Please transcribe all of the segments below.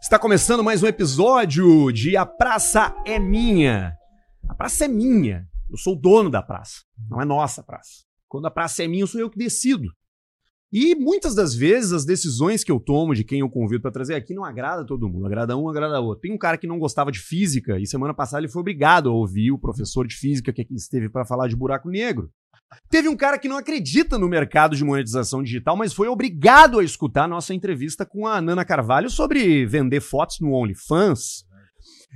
Está começando mais um episódio de A Praça é Minha. A praça é minha. Eu sou o dono da praça. Não é nossa praça. Quando a praça é minha, sou eu que decido. E muitas das vezes as decisões que eu tomo de quem eu convido para trazer aqui não agrada todo mundo. Agrada um, agrada outro. Tem um cara que não gostava de física e semana passada ele foi obrigado a ouvir o professor de física que aqui esteve para falar de buraco negro. Teve um cara que não acredita no mercado de monetização digital, mas foi obrigado a escutar nossa entrevista com a Nana Carvalho sobre vender fotos no OnlyFans.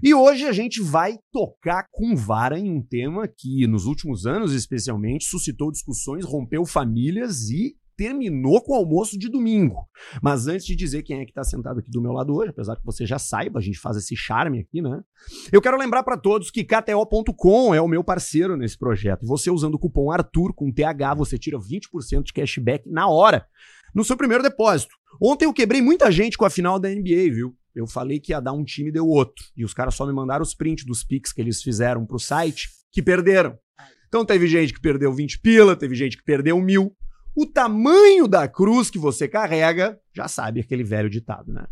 E hoje a gente vai tocar com vara em um tema que, nos últimos anos especialmente, suscitou discussões, rompeu famílias e terminou com o almoço de domingo. Mas antes de dizer quem é que está sentado aqui do meu lado hoje, apesar que você já saiba, a gente faz esse charme aqui, né? Eu quero lembrar para todos que KTO.com é o meu parceiro nesse projeto. Você usando o cupom ARTUR com TH, você tira 20% de cashback na hora no seu primeiro depósito. Ontem eu quebrei muita gente com a final da NBA, viu? Eu falei que ia dar um time e deu outro. E os caras só me mandaram os prints dos pics que eles fizeram pro site que perderam. Então teve gente que perdeu 20 pila, teve gente que perdeu mil. O tamanho da cruz que você carrega, já sabe aquele velho ditado, né?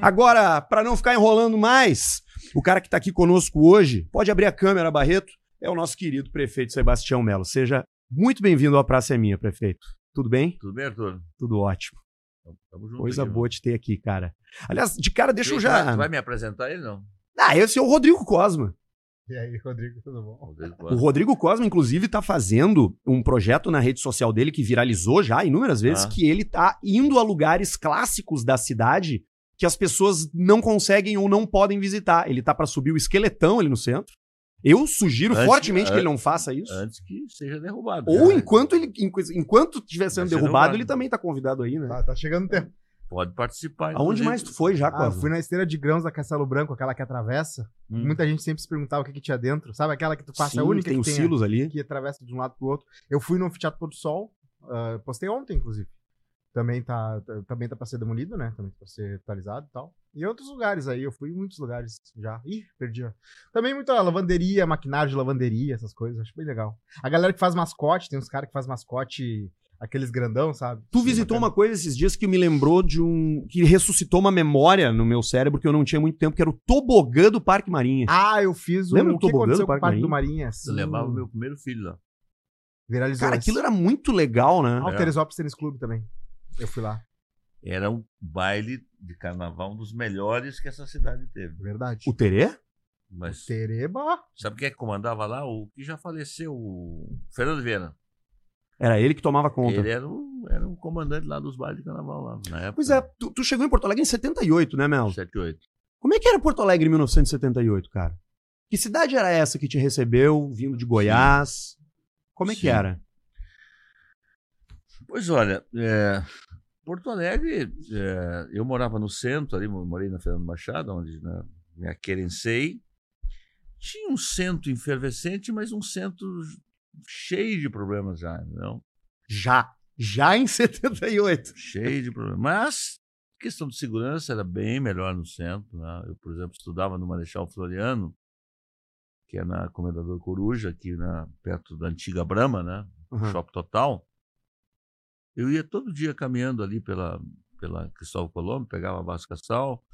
Agora, para não ficar enrolando mais, o cara que está aqui conosco hoje, pode abrir a câmera, Barreto, é o nosso querido prefeito Sebastião Melo. Seja muito bem-vindo à Praça é Minha, prefeito. Tudo bem? Tudo bem, Arthur? Tudo ótimo. Tamo junto Coisa aqui, boa te ter aqui, cara. Aliás, de cara, deixa eu Tu já. vai- Tu vai me apresentar ele, não? Ah, esse é o Rodrigo Cosma. E aí, Rodrigo, tudo bom? Rodrigo O. Rodrigo Cosma, inclusive, tá fazendo um projeto na rede social dele que viralizou já inúmeras vezes, Ah. que ele tá indo a lugares clássicos da cidade que as pessoas não conseguem ou não podem visitar. Ele tá pra subir o esqueletão ali no centro. Eu sugiro Antes- fortemente que an- ele não faça isso. Antes que seja derrubado. Ou né? enquanto ele enqu- enquanto estiver sendo derrubado, derrubado. ele também tá convidado aí, né? Tá, tá chegando o tempo. Pode participar. Aonde mais tu foi já, Ah, eu Cosma? fui na esteira de grãos da Castelo Branco, aquela que atravessa. Hum. Muita gente sempre se perguntava o que, que tinha dentro. Sabe aquela que tu passa, Sim, a única tem que os tem silos ali. que atravessa de um lado pro outro. Eu fui no Anfiteatro Pôr do Sol, ah, postei ontem, inclusive. Também tá, tá- também tá pra ser demolido, né? Também tá pra ser atualizado e tal. E outros lugares aí, eu fui em muitos lugares já. Ih, perdi. ó. Também muita lavanderia, maquinário de lavanderia, essas coisas. Acho bem legal. A galera que faz mascote, tem uns caras que faz mascote, aqueles grandão, sabe? Tu Sim, visitou bacana. uma coisa esses dias que me lembrou de um. que ressuscitou uma memória no meu cérebro que eu não tinha muito tempo, que era o tobogã do Parque Marinha. Ah, eu fiz o, Lembra do o que tobogã aconteceu do com o Parque Parque do Marinha. Eu levava o meu primeiro filho lá. Viralizou. Cara, aquilo era muito legal, né? Ah, o Teresópolis Tênis Clube também. Eu fui lá. Era um baile de carnaval, um dos melhores que essa cidade teve. Verdade. O Terê? Mas Tereba. sabe quem é que comandava lá? O que já faleceu, o Fernando Vieira. Era ele que tomava conta. Ele era um, era um comandante lá dos bailes de carnaval lá, na época. Pois é, tu, tu chegou em Porto Alegre em 78, né, Mel? 78. Como é que era Porto Alegre em 1978, cara? Que cidade era essa que te recebeu, vindo de Goiás? Como é que Sim. era? Pois olha, é, Porto Alegre, é, eu morava no centro, ali, morei na Fernando Machado, onde né, me aquerencei. Tinha um centro efervescente, mas um centro cheio de problemas já, não? Já. Já em 78. Cheio de problemas. Mas questão de segurança era bem melhor no centro. Né? Eu, por exemplo, estudava no Marechal Floriano, que é na Comendador Coruja, aqui na, perto da antiga Brahma, né? Uhum. Shopping Total. Eu ia todo dia caminhando ali pela, pela Cristóvão Colombo, pegava Vasco Cassal,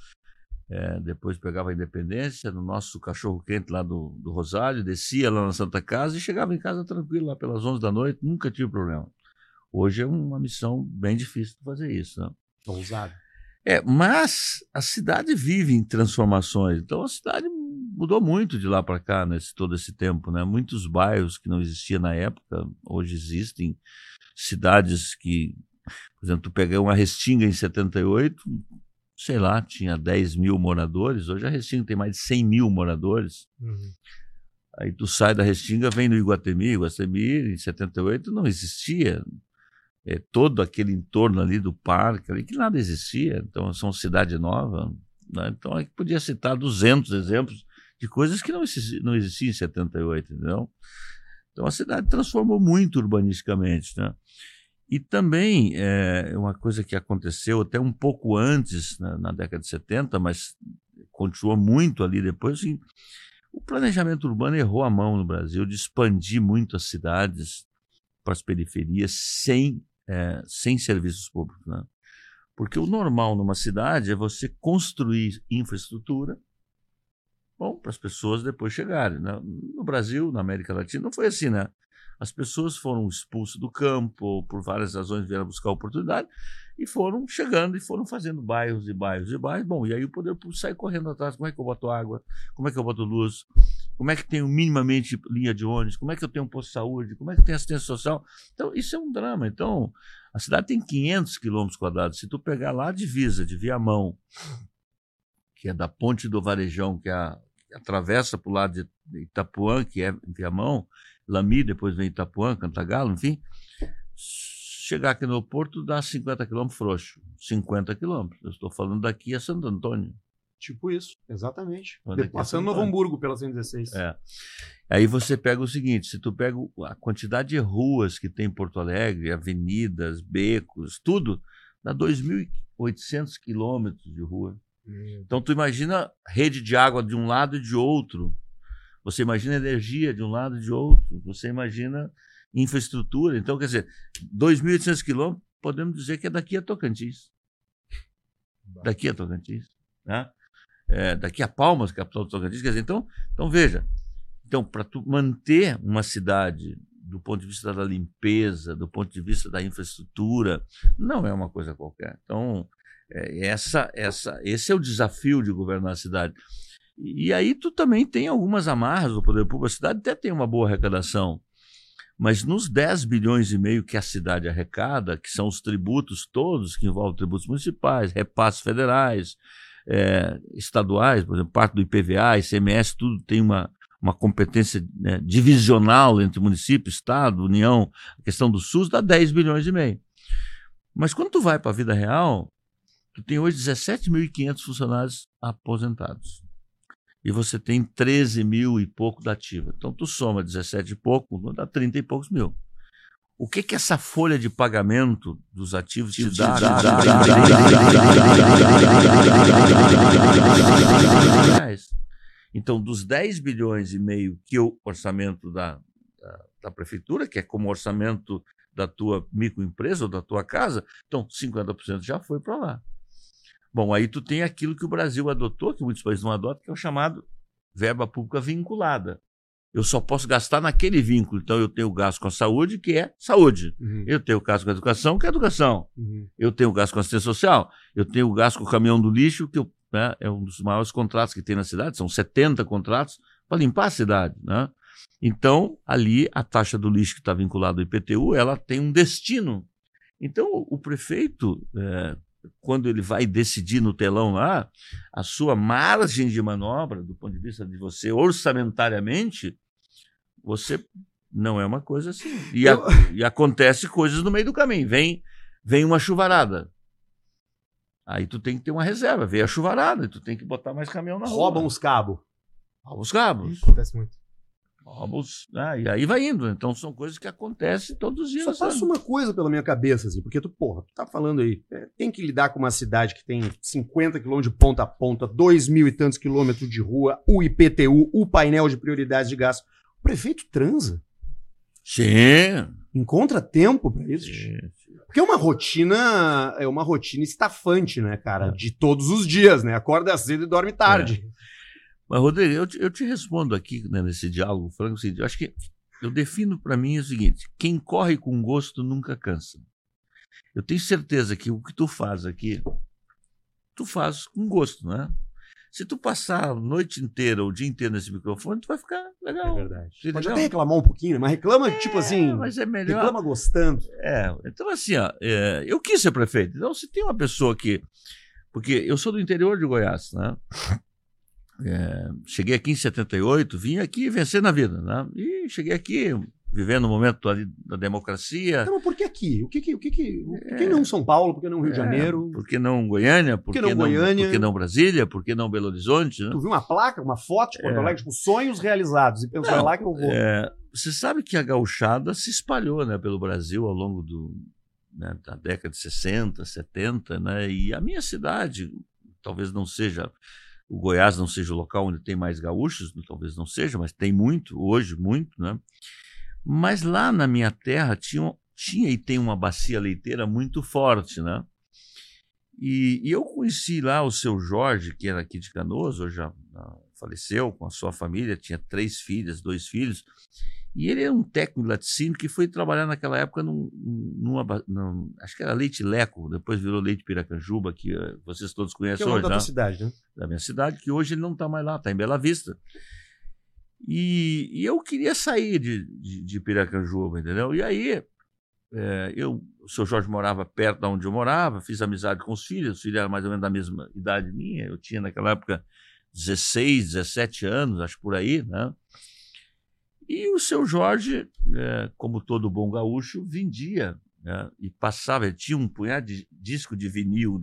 eh, depois pegava a Independência, no nosso cachorro-quente lá do, do Rosário, descia lá na Santa Casa e chegava em casa tranquilo, lá pelas 11 da noite, nunca tive problema. Hoje é uma missão bem difícil de fazer isso. Né? Ousado. É, mas a cidade vive em transformações. Então a cidade mudou muito de lá para cá nesse todo esse tempo, né? Muitos bairros que não existiam na época hoje existem. Cidades que, por exemplo, tu pegar uma Restinga em 78, sei lá, tinha 10 mil moradores. Hoje a Restinga tem mais de 100 mil moradores. Uhum. Aí tu sai da Restinga, vem no Iguatemi. Iguatemi, em 78, não existia é, todo aquele entorno ali do parque, ali, que nada existia. Então, são cidade nova. Né? Então, aí podia citar 200 exemplos de coisas que não, existi- não existiam em 78, entendeu? Então, a cidade transformou muito urbanisticamente, né? E também, é, uma coisa que aconteceu até um pouco antes, né, na década de 70, mas continuou muito ali depois, assim, o planejamento urbano errou a mão no Brasil de expandir muito as cidades para as periferias sem, eh, sem serviços públicos. Né? Porque o normal numa cidade é você construir infraestrutura bom para as pessoas depois chegarem. Né? No Brasil, na América Latina, não foi assim, né? As pessoas foram expulsas do campo, por várias razões vieram buscar oportunidade, e foram chegando e foram fazendo bairros e bairros e bairros. Bom, e aí o poder público sai correndo atrás. Como é que eu boto água? Como é que eu boto luz? Como é que tenho minimamente linha de ônibus? Como é que eu tenho um posto de saúde? Como é que tem assistência social? Então, isso é um drama. Então, a cidade tem 500 quilômetros quadrados. Se tu pegar lá a divisa de Viamão, que é da Ponte do Varejão, que, é a, que atravessa para o lado de Itapuã, que é Viamão, Lami, depois vem Itapuã, Cantagalo, enfim. Chegar aqui no porto dá 50 quilômetros frouxo. 50 quilômetros. Eu estou falando daqui a Santo Antônio. Tipo isso, exatamente. Aqui, Passando Novo. Hamburgo pela 116. É. Aí você pega o seguinte: se tu pega a quantidade de ruas que tem em Porto Alegre, avenidas, becos, tudo, dá 2.800 quilômetros de rua. Então tu imagina rede de água de um lado e de outro. Você imagina energia de um lado e de outro. Você imagina infraestrutura. Então, quer dizer, 2.800 quilômetros, podemos dizer que é daqui a Tocantins. Daqui a Tocantins. Né? É, daqui a Palmas, capital do Tocantins. Quer dizer, então, então veja. Então, para manter uma cidade do ponto de vista da limpeza, do ponto de vista da infraestrutura, não é uma coisa qualquer. Então, é, essa, essa, esse é o desafio de governar a cidade. E aí tu também tem algumas amarras do poder público. A cidade até tem uma boa arrecadação, mas nos 10 bilhões e meio que a cidade arrecada, que são os tributos todos, que envolvem tributos municipais, repasses federais, eh, estaduais, por exemplo, parte do IPVA, ICMS, tudo tem uma, uma competência né, divisional entre município, estado, união, a questão do SUS dá 10 bilhões e meio. Mas quando tu vai para a vida real, tu tem hoje 17.500 funcionários aposentados. E você tem 13 mil e pouco da ativa. Então tu soma 17 e pouco, dá 30 e poucos mil. O que que essa folha de pagamento dos ativos te dá? Então, dos 10 bilhões e meio que é o orçamento da, da, da prefeitura, que é como orçamento da tua microempresa ou da tua casa, então 50% já foi para lá. Bom, aí tu tem aquilo que o Brasil adotou, que muitos países não adotam, que é o chamado verba pública vinculada. Eu só posso gastar naquele vínculo. Então, eu tenho gasto com a saúde, que é saúde. Uhum, Eu tenho gasto com a educação, que é educação. uhum. Eu tenho gasto com assistência social. Eu tenho gasto com o caminhão do lixo, que eu, né, é um dos maiores contratos que tem na cidade. São 70 contratos para limpar a cidade. Né? Então, ali, a taxa do lixo que está vinculada ao IPTU, ela tem um destino. Então, o, o prefeito, é, quando ele vai decidir no telão lá, a sua margem de manobra, do ponto de vista de você orçamentariamente, você não é uma coisa assim. E, a- e acontece coisas no meio do caminho. Vem, vem uma chuvarada. Aí tu tem que ter uma reserva. Vem a chuvarada, e tu tem que botar mais caminhão na rua. Roubam os cabos. Rouba os cabos. Acontece muito. Rouba os- ah, e aí vai indo. Então são coisas que acontecem todos os dias. Só passa uma coisa pela minha cabeça, assim, porque tu, porra, tu tá falando aí, é, tem que lidar com uma cidade que tem 50 quilômetros de ponta a ponta, 2 mil e tantos quilômetros de rua, o IPTU, o painel de prioridades de gasto. O prefeito transa. Sim. Encontra tempo pra isso. sim. Porque é uma rotina, é uma rotina estafante, né, cara? É. De todos os dias, né? Acorda cedo e dorme tarde. Mas, Rodrigo, eu te, eu te respondo aqui né, nesse diálogo franco, o seguinte, eu acho que eu defino para mim o seguinte: quem corre com gosto nunca cansa. Eu tenho certeza que o que tu faz aqui, tu faz com gosto, né? Se tu passar a noite inteira, o dia inteiro nesse microfone, tu vai ficar É legal. verdade. Sim, Pode até reclamar um pouquinho, mas reclama, tipo assim, É, mas é melhor. reclama gostando. É, então assim, ó, é, eu quis ser prefeito. Então, se tem uma pessoa que. Porque eu sou do interior de Goiás, né? É, cheguei aqui em 78, vim aqui vencer na vida, né? E cheguei aqui vivendo o momento ali da democracia. Mas por que aqui? O que que, o que, o- por que É. não São Paulo? Por que não Rio de É, Janeiro? Por que não Goiânia? Por que não não, Goiânia? Por que não Brasília? Por que não Belo Horizonte? né? Tu viu uma placa, uma foto de Porto É. Alegre, tipo, sonhos realizados. E pensou, é lá que eu vou. É, você sabe que a gauchada se espalhou né, pelo Brasil ao longo do, né, da década de 60, 70, né, e a minha cidade, talvez não seja, o Goiás não seja o local onde tem mais gaúchos, talvez não seja, mas tem muito, hoje muito, né? Mas lá na minha terra tinha, tinha e tem uma bacia leiteira muito forte, né? E, e eu conheci lá o seu Jorge, que era aqui de Canoas, hoje já faleceu com a sua família, tinha três filhas, dois filhos. E ele é um técnico de laticínio que foi trabalhar naquela época num, numa, num, acho que era Leite Leco, depois virou Leite Piracanjuba, que uh, vocês todos conhecem Que é hoje. nome da né? tua cidade, né? da minha cidade, que hoje ele não está mais lá, está em Bela Vista. E, e eu queria sair de, de, de Piracanjuba, entendeu? E aí, é, eu, o seu Jorge morava perto de onde eu morava, fiz amizade com os filhos, os filhos eram mais ou menos da mesma idade minha, eu tinha naquela época 16, 17 anos, acho por aí, né? E o seu Jorge, é, como todo bom gaúcho, vendia né? e passava, ele tinha um punhado de disco de vinil,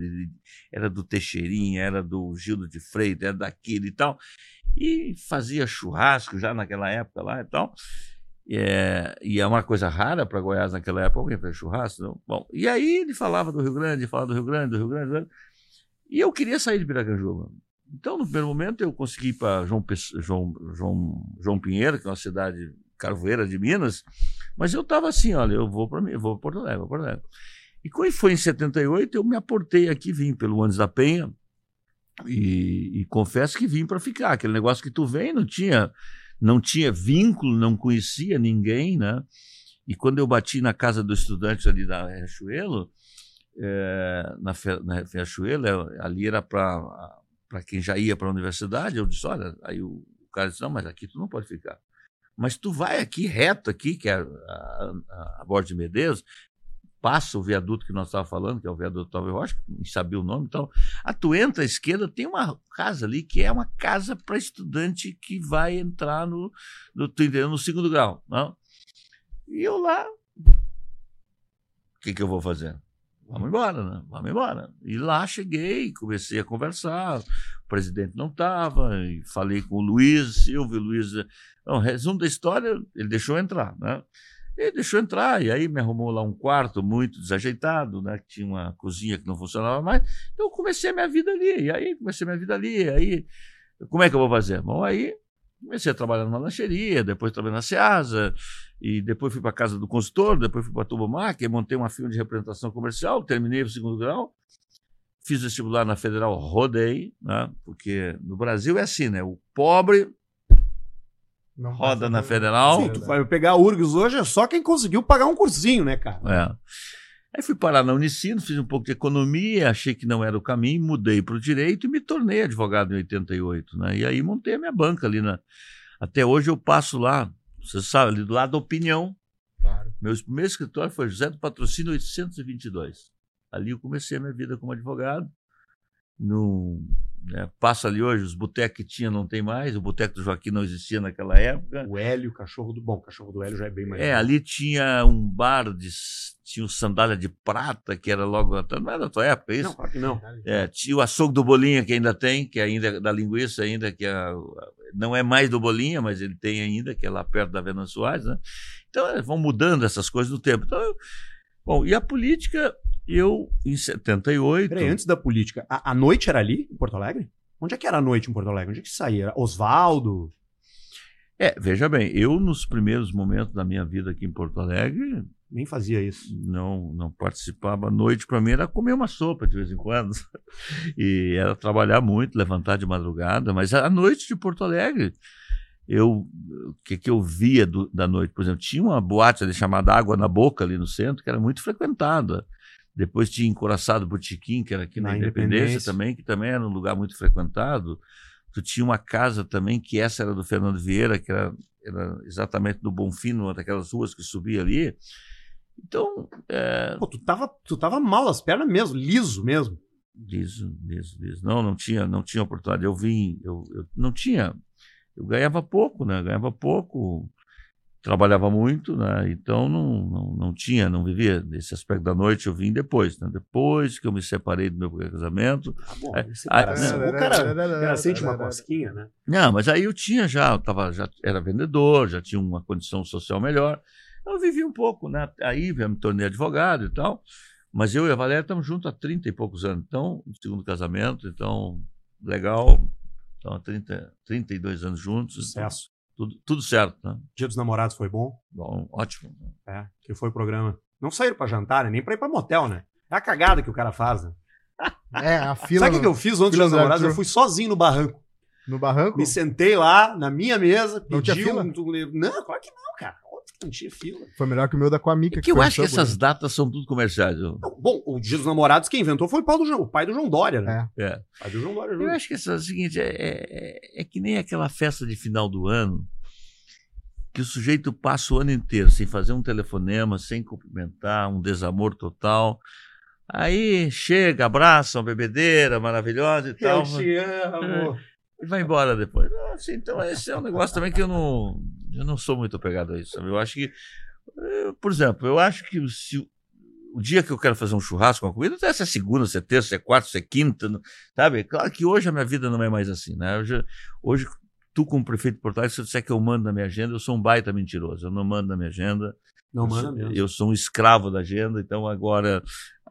era do Teixeirinha, era do Gildo de Freitas, era daquele e tal, e fazia churrasco já naquela época lá e tal. É, e é uma coisa rara para Goiás naquela época, alguém faz churrasco. Não? Bom, e aí ele falava do Rio Grande, falava do Rio Grande, do Rio Grande, do Rio Grande e eu queria sair de Piracanjuba. Então, no primeiro momento, eu consegui ir para João, João, João, João Pinheiro, que é uma cidade carvoeira de Minas, mas eu estava assim, olha, eu vou para vou Porto Alegre, vou Porto Alegre. E quando foi em 78, eu me aportei aqui, vim pelo Andes da Penha, e, e confesso que vim para ficar. Aquele negócio que tu vem, não tinha, não tinha vínculo, não conhecia ninguém, né? E quando eu bati na casa do estudante ali da Riachuelo, é, na, na Riachuelo, ali era para para quem já ia para a universidade, eu disse, olha, aí o, cara disse, não, mas aqui tu não pode ficar. Mas tu vai aqui, reto aqui, que é a, a, a Borda de Medeiros, passa o viaduto que nós estávamos falando, que é o viaduto Talvez Rocha, não sabia o nome, então, a tu entra à esquerda, tem uma casa ali que é uma casa para estudante que vai entrar no, no, no segundo grau. Não? E eu lá, o que, que eu vou fazer? Vamos embora, né? Vamos embora. E lá cheguei, comecei a conversar. O presidente não estava, falei com o Luiz, Silvio, Luiz. Não, resumo da história, ele deixou entrar, né? Ele deixou entrar, e aí me arrumou lá um quarto muito desajeitado, né? Que tinha uma cozinha que não funcionava mais. Então eu comecei a minha vida ali. E aí comecei a minha vida ali. E aí, como é que eu vou fazer? Bom, aí comecei a trabalhar numa lancheria, depois trabalhei na Ceasa, e depois fui para a casa do consultor, depois fui para a Tubomac, montei uma firma de representação comercial, terminei o segundo grau, fiz vestibular na Federal, rodei, né? porque no Brasil é assim, né? O pobre não roda na Federal. Sim, tu vai pegar a URGS hoje é só quem conseguiu pagar um cursinho, né, cara? É. Aí fui parar na Unicino, fiz um pouco de economia, achei que não era o caminho, mudei para o direito e me tornei advogado em 88. Né? E aí montei a minha banca ali. Na... Até hoje eu passo lá, você sabe, ali do lado da opinião. Claro. Meu primeiro escritório foi José do Patrocínio 822. Ali eu comecei a minha vida como advogado. No, né, passa ali hoje, os botecos que tinha não tem mais, o boteco do Joaquim não existia naquela época. O Hélio, o cachorro do bom, o cachorro do Hélio já é bem mais. É, ali tinha um bar de tinha um sandália de prata, que era logo. Não era da tua época, isso? Não, claro que não. É, tinha o açougue do Bolinha, que ainda tem, que ainda é da linguiça, ainda, que é, não é mais do Bolinha, mas ele tem ainda, que é lá perto da Vena Soares, né? Então, é, vão mudando essas coisas no tempo. Então, bom, e a política, eu, em 78. Peraí, antes da política, a, a noite era ali, em Porto Alegre? Onde é que era a noite em Porto Alegre? Onde é que saía? Oswaldo? É, veja bem, eu nos primeiros momentos da minha vida aqui em Porto Alegre. Nem fazia isso. Não, não participava. A noite para mim era comer uma sopa de vez em quando. E era trabalhar muito, levantar de madrugada. Mas a noite de Porto Alegre, eu, o que, que eu via do, da noite? Por exemplo, tinha uma boate ali chamada Água na Boca, ali no centro, que era muito frequentada. Depois tinha Encoraçado Botiquim, que era aqui na, na Independência, Independência também, que também era um lugar muito frequentado. Tu tinha uma casa também, que essa era do Fernando Vieira, que era, era exatamente do Bonfim, numa daquelas ruas que subia ali. Então. É... Pô, tu tava, tu tava mal as pernas mesmo, liso mesmo. Liso, liso, liso. Não, não tinha, não tinha oportunidade. Eu vim, eu, eu não tinha. Eu ganhava pouco, né? Ganhava pouco trabalhava muito, né? então não, não, não tinha, não vivia desse aspecto da noite. Eu vim depois, né? depois que eu me separei do meu casamento. Ah, bom, é, aí, não, o cara, cara sente uma cosquinha, né? Não, mas aí eu tinha já, eu tava, já era vendedor, já tinha uma condição social melhor. Eu vivi um pouco, né? Aí eu me tornei advogado e tal. Mas eu e a Valéria estamos juntos há 30 e poucos anos. Então, no segundo casamento, então, legal. Então, há 30, 32 anos juntos. Sucesso. Tudo, tudo certo, né? Dia dos namorados foi bom? Bom, ótimo. É, que foi o programa. Não saíram pra jantar, né? nem pra ir pra motel, né? É a cagada que o cara faz, né? É, a fila. Sabe o que, no, que eu fiz ontem dos do namorados? Eu fui sozinho no barranco. no barranco? Me sentei lá na minha mesa, Não tinha pedi fila? um- Não, claro que não, cara. Que não tinha fila. Foi melhor que o meu da Coamica. É que eu foi no acho que essas datas são tudo comerciais. Eu, Não, bom, o Dia dos Namorados quem inventou foi o pai do João, o pai do João Dória, né? É. é. O pai do João Dória. Eu acho que é o seguinte, é, é, é que nem aquela festa de final do ano, que o sujeito passa o ano inteiro sem fazer um telefonema, sem cumprimentar, um desamor total. Aí chega, abraça uma bebedeira maravilhosa e tal. Eu te amo. E vai embora depois. Assim, então, esse é um negócio também que eu não, eu não sou muito apegado a isso. sabe? Eu acho que, eh, por exemplo, eu acho que se o- dia que eu quero fazer um churrasco, uma comida, se é segunda, se é terça, se é quarta, se é quinta, sabe? Claro que hoje a minha vida não é mais assim, né? Hoje, hoje tu, como prefeito de Porto Alegre, se eu disser que eu mando na minha agenda, eu sou um baita mentiroso. Eu não mando na minha agenda. Não, manda mesmo. Eu sou um escravo da agenda, então agora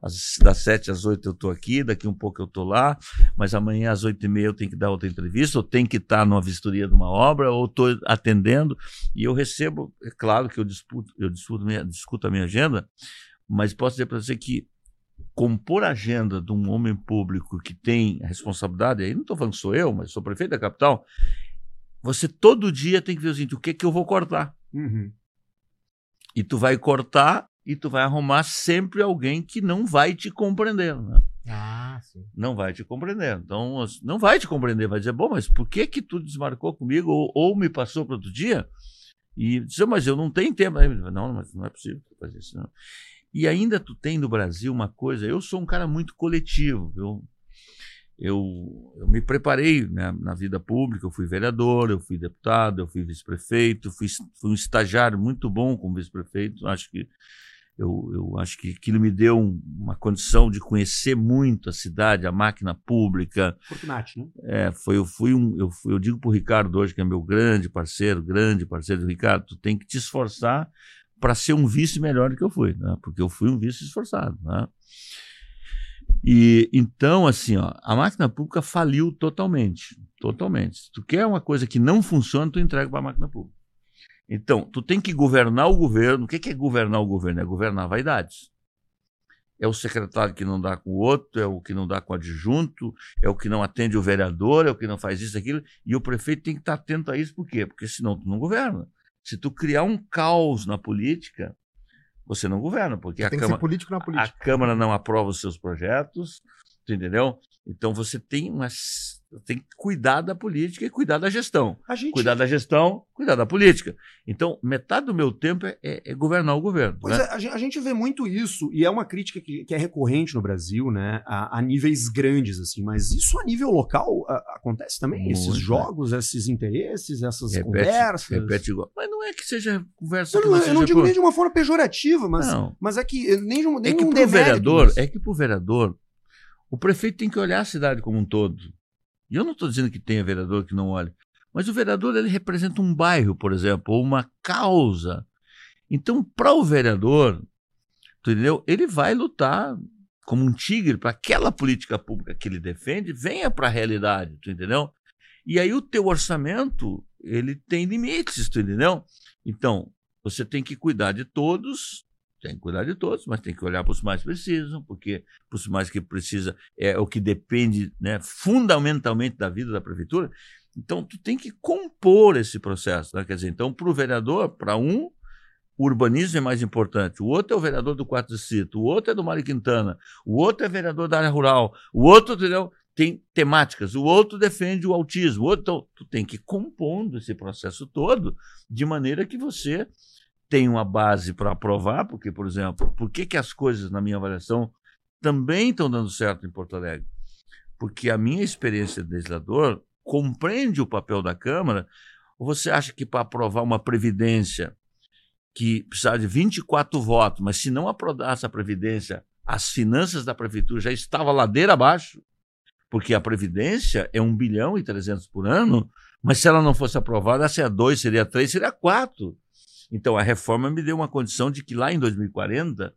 às- das sete às oito eu estou aqui, daqui um pouco eu estou lá, mas amanhã às oito e meia eu tenho que dar outra entrevista, ou tenho que estar numa vistoria de uma obra, ou estou atendendo, e eu recebo, é claro que eu disputo, eu discuto, minha, discuto a minha agenda, mas posso dizer para você que compor a agenda de um homem público que tem a responsabilidade, aí não estou falando que sou eu, mas sou prefeito da capital, você todo dia tem que ver o seguinte, o que, que eu vou cortar? Uhum. E tu vai cortar e tu vai arrumar sempre alguém que não vai te compreender. Né? Ah, sim. Não vai te compreender. Então, não vai te compreender. Vai dizer, bom, mas por que que tu desmarcou comigo ou, ou me passou para outro dia? E dizer, mas eu não tenho tempo. Aí, Não, mas não é possível fazer isso. Não. E ainda tu tem no Brasil uma coisa, eu sou um cara muito coletivo. Eu, eu, eu me preparei né, na vida pública, eu fui vereador, eu fui deputado, eu fui vice-prefeito, fui, fui um estagiário muito bom como vice-prefeito. Acho que eu, eu acho que aquilo me deu um- uma condição de conhecer muito a cidade, a máquina pública. Fortunati, né? É, foi, eu fui um, eu, fui- eu digo para o Ricardo hoje, que é meu grande parceiro, grande parceiro, Ricardo, tu tem que te esforçar para ser um vice melhor do que eu fui, né? Porque eu fui um vice esforçado, né? E então, assim, ó, a máquina pública faliu totalmente, totalmente. Se tu quer uma coisa que não funciona, tu entrega para a máquina pública. Então, tu tem que governar o governo. O que é governar o governo? É governar vaidades. É o secretário que não dá com o outro, é o que não dá com o adjunto, é o que não atende o vereador, é o que não faz isso, aquilo. E o prefeito tem que estar atento a isso, por quê? Porque senão tu não governa. Se tu criar um caos na política, você não governa, porque a Câmara, a. Câmara não aprova os seus projetos, entendeu? Então você tem, uma, tem que cuidar da política e cuidar da gestão. Gente. Cuidar da gestão, cuidar da política. Então, metade do meu tempo é, é- é governar o governo. Pois né? é, a gen- a gente vê muito isso, e é uma crítica que, que é recorrente no Brasil, né? A, a níveis grandes, assim, mas isso a nível local a- acontece também? Muito, esses né? jogos, esses interesses, essas Repete, conversas. repete igual. Mas não é que seja conversa Eu não, não eu seja não digo por- nem de uma forma pejorativa, mas, Não. mas é que nem, de um- nem É que um pro demérito vereador, nisso. é que pro vereador, o prefeito tem que olhar a cidade como um todo. E eu não estou dizendo que tenha vereador que não olhe, mas o vereador ele representa um bairro, por exemplo, ou uma causa. Então, para o vereador, entendeu? Ele vai lutar como um tigre para aquela política pública que ele defende venha para a realidade, entendeu? E aí o teu orçamento, ele tem limites, entendeu? Então, você tem que cuidar de todos, tem que cuidar de todos, mas tem que olhar para os mais precisam, porque para os mais que precisa é o que depende né, fundamentalmente da vida da prefeitura. Então, tu tem que compor esse processo. Né? Quer dizer, então, para o vereador, para um, o urbanismo é mais importante. O outro é o vereador do quarto distrito, o outro é do Mário Quintana, o outro é vereador da área rural, o outro, entendeu? Tem temáticas, o outro defende o autismo, o outro, então, tu tem que ir compondo esse processo todo de maneira que você tem uma base para aprovar, porque, por exemplo, por que, que as coisas, na minha avaliação, também estão dando certo em Porto Alegre? Porque a minha experiência de legislador compreende o papel da Câmara, ou você acha que para aprovar uma previdência que precisava de 24 votos, mas se não aprovasse a previdência, as finanças da prefeitura já estavam ladeira abaixo, porque a previdência é 1 bilhão e 300 por ano, mas se ela não fosse aprovada, seria 2, seria 3, seria 4. Então, a reforma me deu uma condição de que lá em 2040,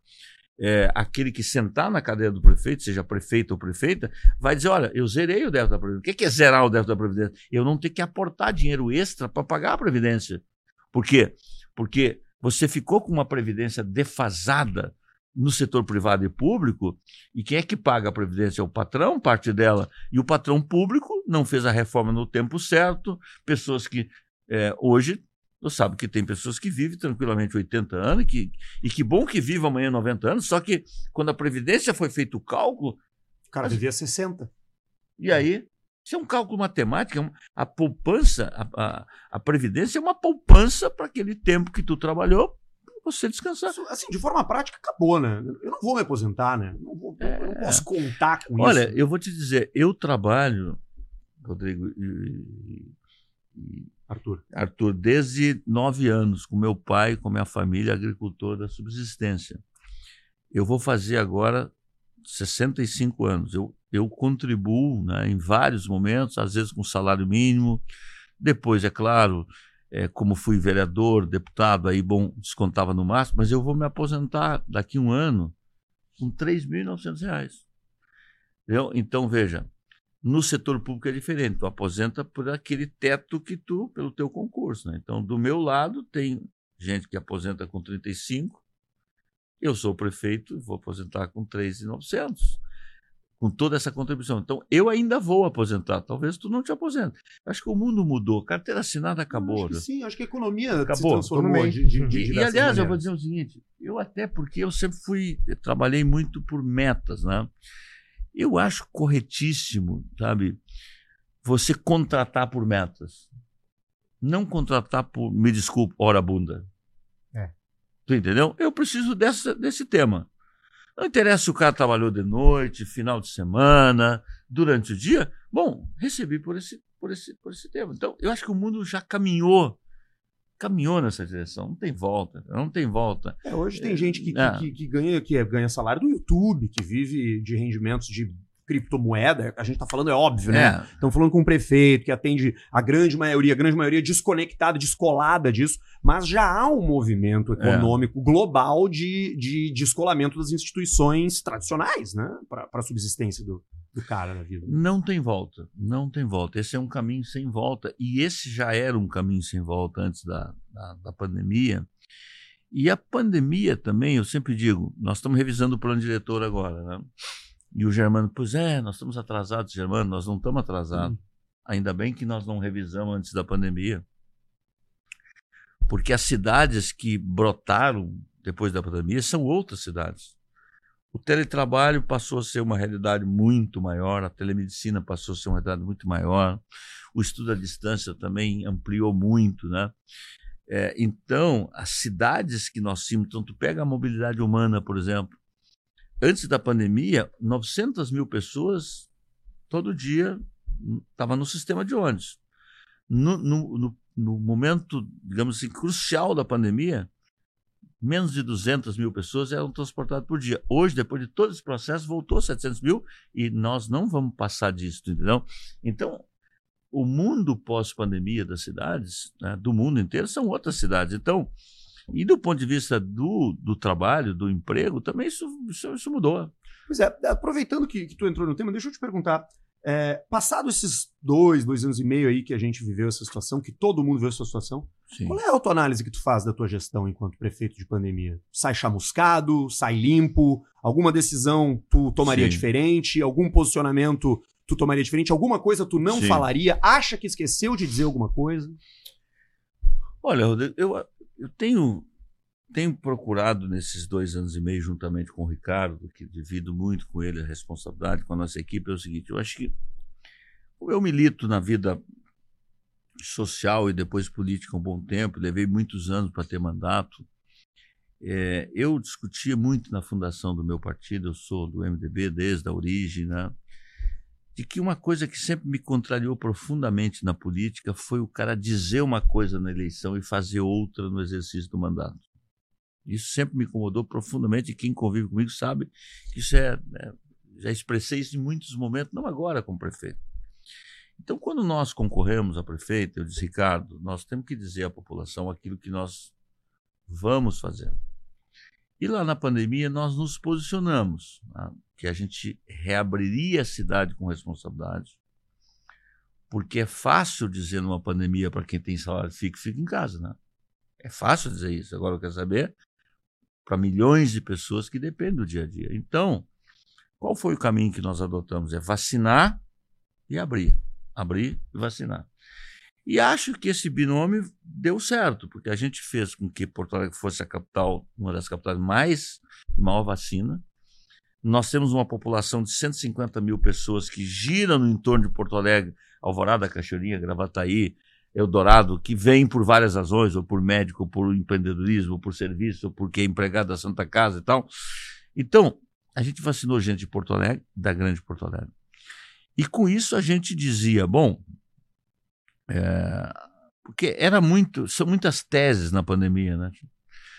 é, aquele que sentar na cadeira do prefeito, seja prefeito ou prefeita, vai dizer: olha, eu zerei o débito da Previdência. O que é zerar o débito da Previdência? Eu não ter que aportar dinheiro extra para pagar a Previdência. Por quê? Porque você ficou com uma Previdência defasada no setor privado e público, e quem é que paga a Previdência? É o patrão, parte dela. E o patrão público não fez a reforma no tempo certo, pessoas que é, hoje Tu sabe que tem pessoas que vivem tranquilamente 80 anos e que, e que bom que vive amanhã 90 anos, só que quando a Previdência foi feito o cálculo. O cara vivia 60. E aí? Isso é um cálculo matemático. É a poupança, a, a, a Previdência é uma poupança para aquele tempo que tu trabalhou você descansar. Assim, de forma prática, acabou, né? Eu não vou me aposentar, né? Não vou, é... Eu não posso contar com Olha, isso. Olha, eu vou te dizer, eu trabalho, Rodrigo, e, e, Arthur. Arthur, desde nove anos, com meu pai, com minha família, agricultor da subsistência. Eu vou fazer agora 65 anos. Eu, eu contribuo né, em vários momentos, às vezes com salário mínimo. Depois, é claro, é, como fui vereador, deputado, aí, bom, descontava no máximo, mas eu vou me aposentar daqui um ano com R$ 3.900. Então, veja, no setor público é diferente. Tu aposenta por aquele teto que tu, pelo teu concurso. Né? Então, do meu lado, tem gente que aposenta com 35. Eu sou prefeito, vou aposentar com 3,900. Com toda essa contribuição. Então, eu ainda vou aposentar. Talvez tu não te aposente. Acho que o mundo mudou. Carteira assinada acabou. Acho que sim, acho que a economia acabou. se transformou de, de, de E, e aliás, maneiras. eu vou dizer o seguinte: eu até porque eu sempre fui, eu trabalhei muito por metas, né? Eu acho corretíssimo, sabe, você contratar por metas. Não contratar por, me desculpe, hora bunda. É. Tu entendeu? Eu preciso dessa, desse tema. Não interessa se o cara trabalhou de noite, final de semana, durante o dia. Bom, recebi por esse, por esse, por esse tema. Então, eu acho que o mundo já caminhou caminhou nessa direção, não tem volta, não tem volta. É, hoje tem é, gente que, é. que, que, ganha, que ganha salário do YouTube, que vive de rendimentos de criptomoeda, a gente está falando é óbvio, né? Estamos é. falando com um prefeito que atende a grande maioria, a grande maioria desconectada, descolada disso, mas já há um movimento é. econômico é. global de, de descolamento das instituições tradicionais, né? Para a subsistência do, do cara na vida. Não tem volta, não tem volta. Esse é um caminho sem volta. E esse já era um caminho sem volta antes da, da, da pandemia. E a pandemia também, eu sempre digo, nós estamos revisando o plano diretor agora, né? E o Germano, pois é, nós estamos atrasados, Germano, nós não estamos atrasados. Hum. Ainda bem que nós não revisamos antes da pandemia. Porque as cidades que brotaram depois da pandemia são outras cidades. O teletrabalho passou a ser uma realidade muito maior, a telemedicina passou a ser uma realidade muito maior, o estudo à distância também ampliou muito, né? É, então, as cidades que nós tínhamos, então tu pega a mobilidade humana, por exemplo, antes da pandemia, 900 mil pessoas todo dia estavam no sistema de ônibus. No, no, no, no momento, digamos assim, crucial da pandemia, menos de 200 mil pessoas eram transportadas por dia. Hoje, depois de todo esse processo, voltou 700 mil e nós não vamos passar disso, entendeu? Então, o mundo pós-pandemia das cidades, né, do mundo inteiro, são outras cidades. Então, e do ponto de vista do, do trabalho, do emprego, também isso, isso, isso mudou. Pois é, aproveitando que, que tu entrou no tema, deixa eu te perguntar. É, passado esses dois, dois anos e meio aí que a gente viveu essa situação, que todo mundo viveu essa situação, Sim. qual é a autoanálise que tu faz da tua gestão enquanto prefeito de pandemia? Sai chamuscado, sai limpo? Alguma decisão tu tomaria Sim. diferente? Algum posicionamento tu tomaria diferente? Alguma coisa tu não Sim. falaria? Acha que esqueceu de dizer alguma coisa? Olha, eu, eu tenho tenho procurado nesses dois anos e meio, juntamente com o Ricardo, que divido muito com ele a responsabilidade com a nossa equipe, é o seguinte: eu acho que eu milito na vida social e depois política um bom tempo, levei muitos anos para ter mandato. É, eu discutia muito na fundação do meu partido, eu sou do MDB desde a origem, né? De que uma coisa que sempre me contrariou profundamente na política foi o cara dizer uma coisa na eleição e fazer outra no exercício do mandato. Isso sempre me incomodou profundamente e quem convive comigo sabe que isso é, é já expressei isso em muitos momentos, não agora como prefeito. Então, quando nós concorremos a prefeito, eu disse, Ricardo, nós temos que dizer à população aquilo que nós vamos fazer. E lá na pandemia nós nos posicionamos, né, que a gente reabriria a cidade com responsabilidade, porque é fácil dizer numa pandemia para quem tem salário fixo, fica em casa, né? É fácil dizer isso. Agora eu quero saber para milhões de pessoas que dependem do dia a dia. Então, qual foi o caminho que nós adotamos? É vacinar e abrir. Abrir e vacinar. E acho que esse binômio deu certo, porque a gente fez com que Porto Alegre fosse a capital, uma das capitais mais de maior vacina. Nós temos uma população de 150 mil pessoas que giram no entorno de Porto Alegre, Alvorada, Cachoeirinha, Gravataí, Eldorado, que vêm por várias razões, ou por médico, ou por empreendedorismo, ou por serviço, ou porque é empregado da Santa Casa e tal. Então, a gente vacinou gente de Porto Alegre, da grande Porto Alegre. E com isso a gente dizia, bom, é, porque era muito, são muitas teses na pandemia, né?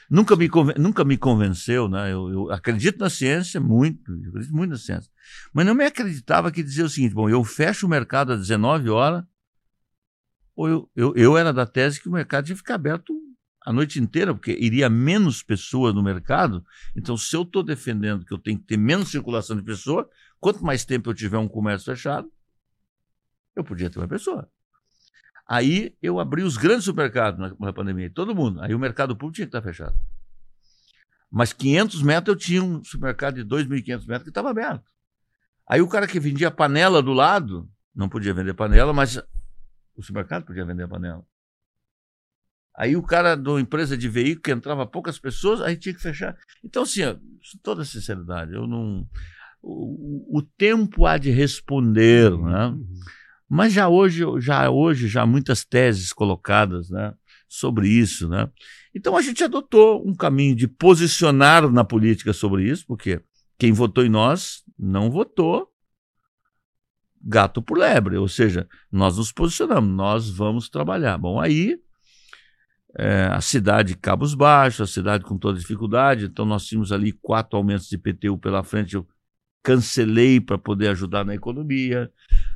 Nunca me, nunca me convenceu, né? Eu, eu, acredito na ciência muito, eu acredito muito na ciência. Mas não me acreditava que dizia o seguinte: bom, eu fecho o mercado às 19 horas, ou eu, eu, eu era da tese que o mercado que ficar aberto a noite inteira, porque iria menos pessoas no mercado. Então, se eu estou defendendo que eu tenho que ter menos circulação de pessoas, quanto mais tempo eu tiver um comércio fechado, eu podia ter uma pessoa. Aí eu abri os grandes supermercados na, na pandemia, todo mundo. Aí o mercado público tinha que estar fechado. Mas 500 metros eu tinha um supermercado de 2.500 metros que estava aberto. Aí o cara que vendia panela do lado, não podia vender panela, mas o supermercado podia vender panela. Aí o cara da empresa de veículo, que entrava poucas pessoas, aí tinha que fechar. Então, assim, ó, toda sinceridade, eu não. O, o tempo há de responder, né? Mas já hoje, já hoje, já muitas teses colocadas né, sobre isso. Né? Então a gente adotou um caminho de posicionar na política sobre isso, porque quem votou em nós não votou gato por lebre, ou seja, nós nos posicionamos, nós vamos trabalhar. Bom, aí é, a cidade Cabos Baixos, a cidade com toda dificuldade, então nós tínhamos ali quatro aumentos de IPTU pela frente, eu cancelei para poder ajudar na economia.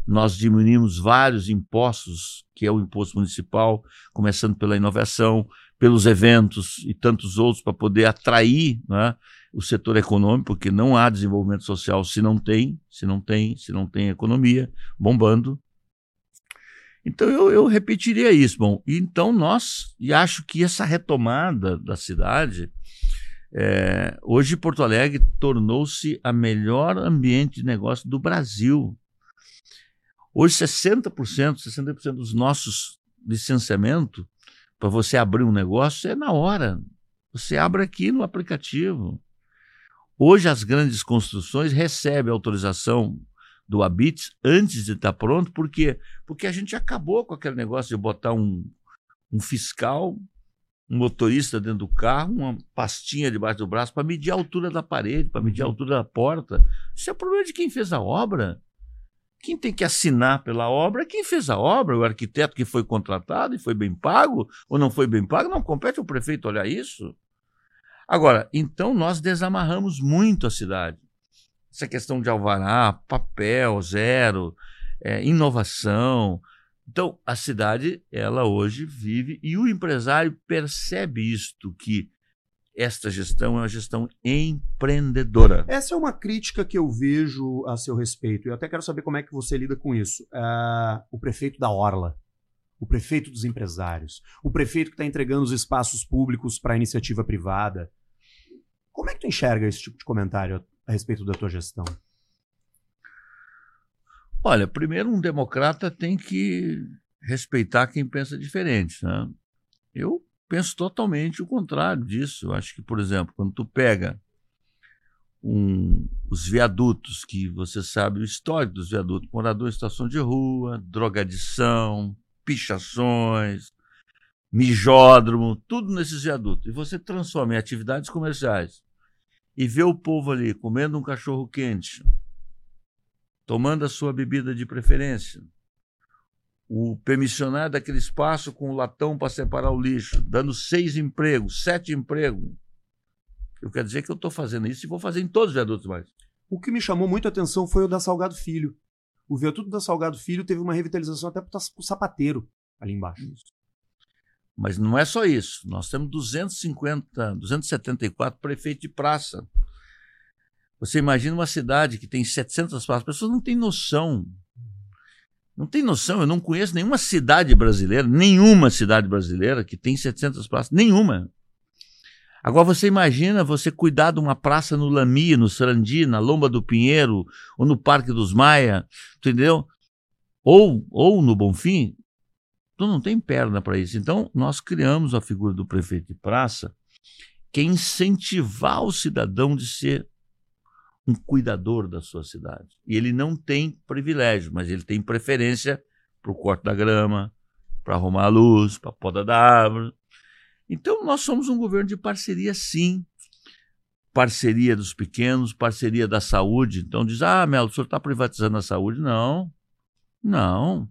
Nós diminuímos vários impostos, que é o imposto municipal, começando pela inovação, pelos eventos e tantos outros, para poder atrair né, o setor econômico, porque não há desenvolvimento social se não tem, se não tem, se não tem economia bombando. Então eu, eu repetiria isso. Bom, então nós, e acho que essa retomada da cidade, é, hoje Porto Alegre tornou-se a melhor ambiente de negócio do Brasil. Hoje 60%, 60% dos nossos licenciamentos para você abrir um negócio é na hora. Você abre aqui no aplicativo. Hoje as grandes construções recebem autorização do Habits antes de estar pronto, por quê? Porque a gente acabou com aquele negócio de botar um, um fiscal um motorista dentro do carro, uma pastinha debaixo do braço para medir a altura da parede, para medir a uhum. altura da porta. Isso é problema de quem fez a obra. Quem tem que assinar pela obra é quem fez a obra, o arquiteto que foi contratado e foi bem pago ou não foi bem pago. Não compete ao prefeito olhar isso. Agora, então nós desamarramos muito a cidade. Essa questão de alvará, papel, zero, é, inovação, então, a cidade, ela hoje vive e o empresário percebe isto, que esta gestão é uma gestão empreendedora. Essa é uma crítica que eu vejo a seu respeito. Eu até quero saber como é que você lida com isso. Uh, o prefeito da Orla, o prefeito dos empresários, o prefeito que está entregando os espaços públicos para a iniciativa privada. Como é que tu enxerga esse tipo de comentário a respeito da tua gestão? Olha, primeiro um democrata tem que respeitar quem pensa diferente, né? Eu penso totalmente o contrário disso. Eu acho que, por exemplo, quando tu pega um, os viadutos, que você sabe o histórico dos viadutos, morador em estação de rua, drogadição, pichações, mijódromo, tudo nesses viadutos. E você transforma em atividades comerciais e vê o povo ali comendo um cachorro quente, tomando a sua bebida de preferência. O permissionar daquele espaço com o latão para separar o lixo, dando seis empregos, sete empregos. Eu quero dizer que eu estou fazendo isso e vou fazer em todos os viadutos mais. O que me chamou muito a atenção foi o da Salgado Filho. O viaduto da Salgado Filho teve uma revitalização até para o sapateiro ali embaixo. Mas não é só isso. Nós temos 250, 274 prefeitos de praça você imagina uma cidade que tem 700 praças, as pessoas não têm noção. Não tem noção, eu não conheço nenhuma cidade brasileira, nenhuma cidade brasileira que tem 700 praças, nenhuma. Agora você imagina você cuidar de uma praça no Lami, no Sarandi, na Lomba do Pinheiro, ou no Parque dos Maia, entendeu? Ou, ou no Bonfim, tu não tem perna para isso. Então, nós criamos a figura do prefeito de praça, que é incentivar o cidadão de ser um cuidador da sua cidade. E ele não tem privilégio, mas ele tem preferência para o corte da grama, para arrumar a luz, para a poda da árvore. Então, nós somos um governo de parceria, sim. Parceria dos pequenos, parceria da saúde. Então, diz: ah, Melo, o senhor está privatizando a saúde? Não, não.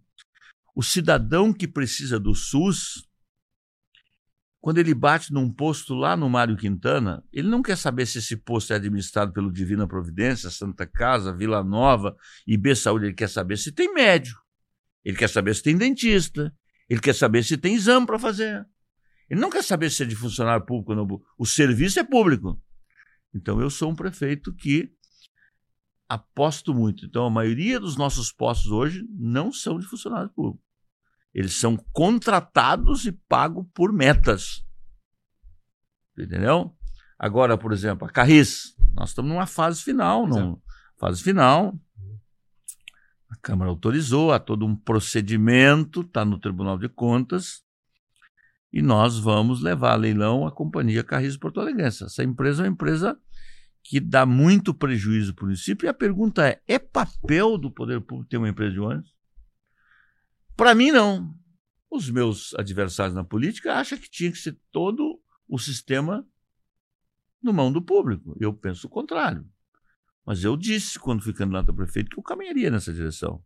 O cidadão que precisa do SUS, quando ele bate num posto lá no Mário Quintana, ele não quer saber se esse posto é administrado pelo Divina Providência, Santa Casa, Vila Nova, IB Saúde. Ele quer saber se tem médico, ele quer saber se tem dentista, ele quer saber se tem exame para fazer. Ele não quer saber se é de funcionário público ou não. O serviço é público. Então eu sou um prefeito que aposto muito. Então a maioria dos nossos postos hoje não são de funcionário público. Eles são contratados e pagos por metas. Entendeu? Agora, por exemplo, a Carris. Nós estamos numa fase final. Numa fase final. A Câmara autorizou, há todo um procedimento, está no Tribunal de Contas, e nós vamos levar a leilão a Companhia Carris Porto Alegre. Essa empresa é uma empresa que dá muito prejuízo para o município, e a pergunta é: é papel do poder público ter uma empresa de ônibus? Para mim, não. Os meus adversários na política acham que tinha que ser todo o sistema no mão do público. Eu penso o contrário. Mas eu disse, quando fui candidato a prefeito, que eu caminharia nessa direção.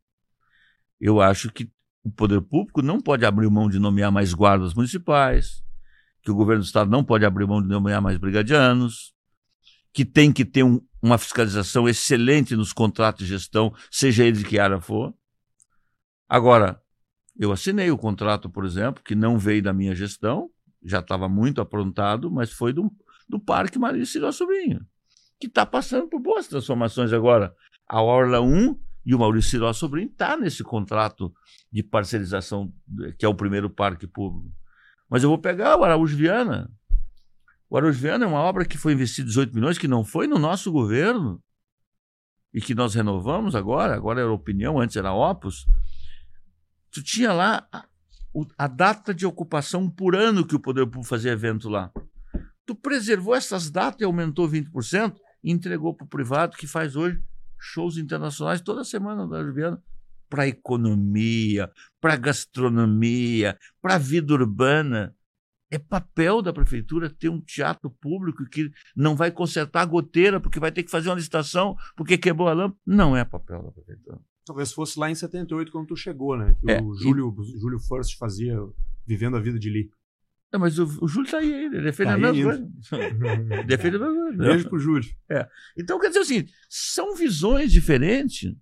Eu acho que o poder público não pode abrir mão de nomear mais guardas municipais, que o governo do estado não pode abrir mão de nomear mais brigadianos, que tem que ter um, uma fiscalização excelente nos contratos de gestão, seja ele de que área for. Agora, eu assinei o contrato, por exemplo, que não veio da minha gestão, já estava muito aprontado, mas foi do, do Parque Maria Ciró Sobrinho, que está passando por boas transformações agora. A Orla 1 e o Maurício Ciró Sobrinho está nesse contrato de parcerização, que é o primeiro parque público. Mas eu vou pegar o Araújo Viana. O Araújo Viana é uma obra que foi investida 18 milhões, que não foi no nosso governo, e que nós renovamos agora, agora era opinião, antes era Opus, tu tinha lá a, a, data de ocupação por ano que o Poder Público fazia evento lá. Tu preservou essas datas e aumentou 20% e entregou para o privado, que faz hoje shows internacionais toda semana da Juliana para economia, para gastronomia, para vida urbana. É papel da prefeitura ter um teatro público que não vai consertar a goteira porque vai ter que fazer uma licitação porque quebrou a lâmpada. Não é papel da prefeitura. Talvez fosse lá em 78, quando tu chegou, né? Que é, o Júlio, e... Júlio First fazia Vivendo a Vida de Lee. Não, mas o, o Júlio tá aí ainda, ele defende tá a mesma coisa. defende a mesma coisa. Beijo pro Júlio. É. Então, quer dizer assim, são visões diferentes.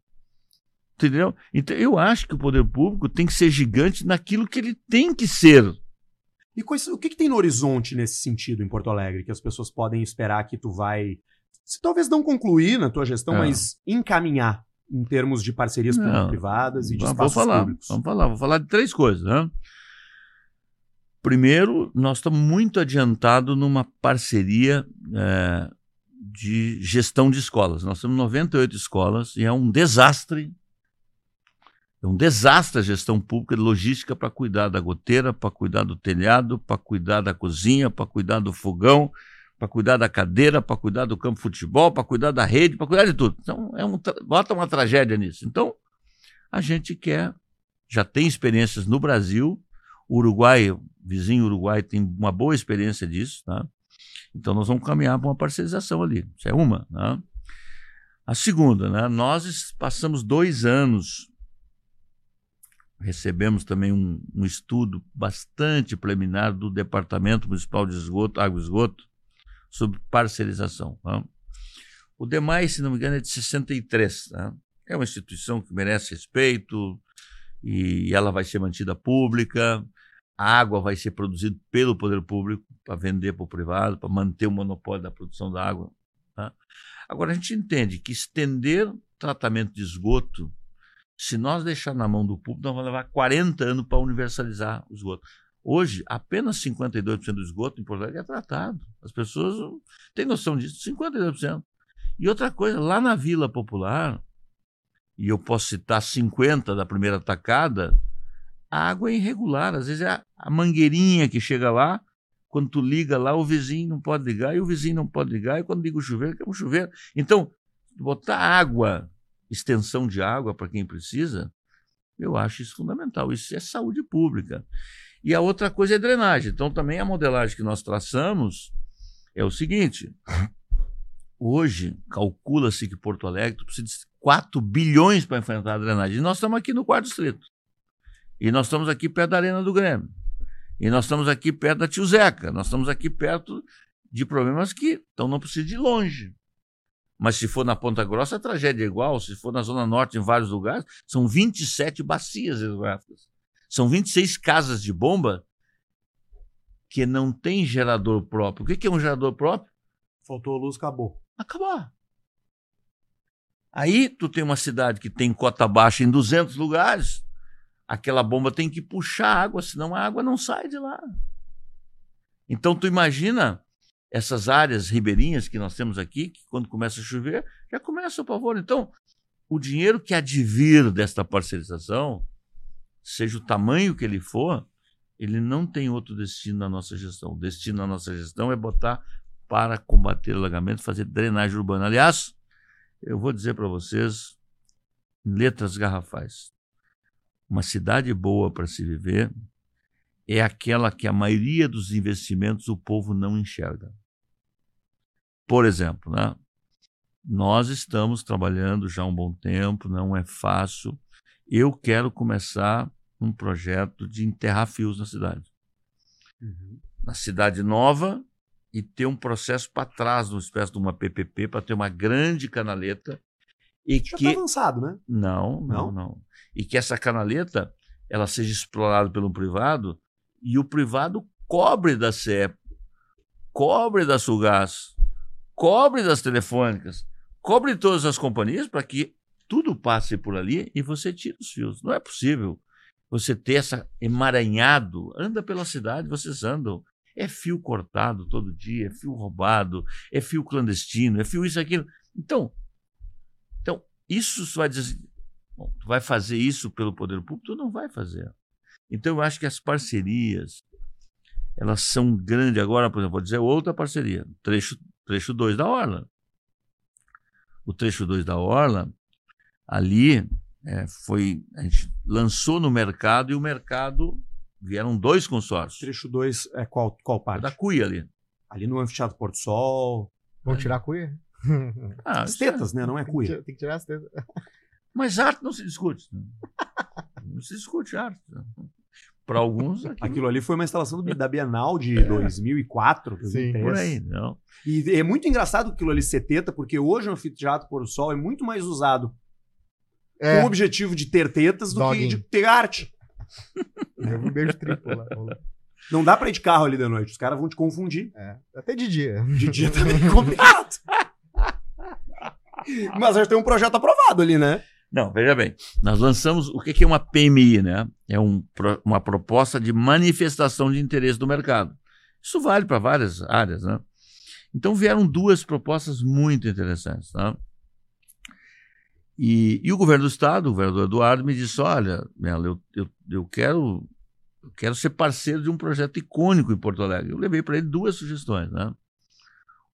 Entendeu? Então, eu acho que o poder público tem que ser gigante naquilo que ele tem que ser. E o que, que tem no horizonte nesse sentido em Porto Alegre, que as pessoas podem esperar que tu vai, se talvez não concluir na tua gestão, é. mas encaminhar em termos de parcerias público-privadas e de espaços vou falar, públicos? Vamos falar, vou falar de três coisas. Né? Primeiro, nós estamos muito adiantados numa parceria é, de gestão de escolas. Nós temos 98 escolas e é um desastre. É um desastre a gestão pública de logística para cuidar da goteira, para cuidar do telhado, para cuidar da cozinha, para cuidar do fogão, para cuidar da cadeira, para cuidar do campo de futebol, para cuidar da rede, para cuidar de tudo. Então, é um, bota uma tragédia nisso. Então, a gente quer, já tem experiências no Brasil, o Uruguai, o vizinho Uruguai, tem uma boa experiência disso, tá? Então, nós vamos caminhar para uma parcerização ali. Isso é uma. Né? A segunda, né? nós passamos dois anos recebemos também um, um, estudo bastante preliminar do Departamento Municipal de Esgoto, Água e Esgoto, sobre parcerização. Tá? O demais, se não me engano, é de 63. Tá? É uma instituição que merece respeito e ela vai ser mantida pública. A água vai ser produzida pelo poder público para vender para o privado, para manter o monopólio da produção da água. Tá? Agora, a gente entende que estender tratamento de esgoto, se nós deixar na mão do público, nós vamos levar 40 anos para universalizar o esgoto. Hoje, apenas 52% do esgoto em Porto Alegre é tratado. As pessoas têm noção disso, 52%. E outra coisa, lá na Vila Popular, e eu posso citar 50 da primeira tacada, a água é irregular. Às vezes é a, mangueirinha que chega lá, quando tu liga lá, o vizinho não pode ligar, e o vizinho não pode ligar, e quando liga o chuveiro, quer um chuveiro. Então, botar água, extensão de água para quem precisa, eu acho isso fundamental. Isso é saúde pública. E a outra coisa é drenagem. Então, também a modelagem que nós traçamos é o seguinte: hoje, calcula-se que Porto Alegre precisa de 4 bilhões para enfrentar a drenagem. E nós estamos aqui no quarto distrito. E nós estamos aqui perto da Arena do Grêmio. E nós estamos aqui perto da Tio Zeca. Nós estamos aqui perto de problemas que então não precisa de longe. Mas se for na Ponta Grossa, a tragédia é igual. Se for na Zona Norte, em vários lugares, são 27 bacias hidrográficas. São 26 casas de bomba que não tem gerador próprio. O que é um gerador próprio? Faltou a luz, acabou. Acabar. Aí tu tem uma cidade que tem cota baixa em 200 lugares, aquela bomba tem que puxar água, senão a água não sai de lá. Então tu imagina essas áreas ribeirinhas que nós temos aqui, que quando começa a chover, já começa o pavor. Então, o dinheiro que advir desta parcerização, seja o tamanho que ele for, ele não tem outro destino na nossa gestão. O destino na nossa gestão é botar para combater o alagamento, fazer drenagem urbana. Aliás, eu vou dizer para vocês, em letras garrafais, uma cidade boa para se viver é aquela que a maioria dos investimentos o povo não enxerga. Por exemplo, né? nós estamos trabalhando já há um bom tempo, não é fácil. Eu quero começar um projeto de enterrar fios na cidade. Uhum. Na cidade nova, e ter um processo para trás, uma espécie de uma PPP, para ter uma grande canaleta. E Já que tá avançado, né? Não, não, não, não. E que essa canaleta ela seja explorada pelo privado e o privado cobre da CE, cobre da Sugás, cobre das telefônicas, cobre todas as companhias para que tudo passe por ali e você tire os fios. Não é possível você ter essa emaranhado. Anda pela cidade, vocês andam. É fio cortado todo dia, é fio roubado, é fio clandestino, é fio isso, aquilo. Então, então isso vai dizer. Bom, tu vai fazer isso pelo poder público? Tu não vai fazer. Então, eu acho que as parcerias, elas são grandes. Agora, por exemplo, vou dizer outra parceria, trecho 2 trecho dois da Orla. O trecho 2 da Orla, ali, é, foi, a gente lançou no mercado e o mercado Vieram dois consórcios. Trecho 2 é qual, qual parte? É da Cuia ali. Ali no Anfiteatro Porto Sol. Vão tirar a cuia? Ah, as tetas, né? Não é cuia. Tem que tirar as tetas. Mas arte não se discute. Não se discute arte. Para alguns. Aquilo... aquilo... ali foi uma instalação da Bienal de é. 2004, 2003. Sim, por aí, não. E é muito engraçado aquilo ali ser teta, porque hoje o Anfiteatro Porto Sol é muito mais usado é. com o objetivo de ter tetas do Dogging. que de ter arte. um beijo triplo lá. Não dá pra ir de carro ali da noite, os caras vão te confundir. É, até de dia. De dia também é complicado. Mas já tem um projeto aprovado ali, né? Não, veja bem, nós lançamos o que é uma PMI, né? É um, uma proposta de manifestação de interesse do mercado. Isso vale para várias áreas, né? Então vieram duas propostas muito interessantes, tá? E, e o governo do estado, o governador Eduardo, me disse: olha, Melo, eu, eu, eu quero eu quero ser parceiro de um projeto icônico em Porto Alegre. Eu levei para ele duas sugestões. Né?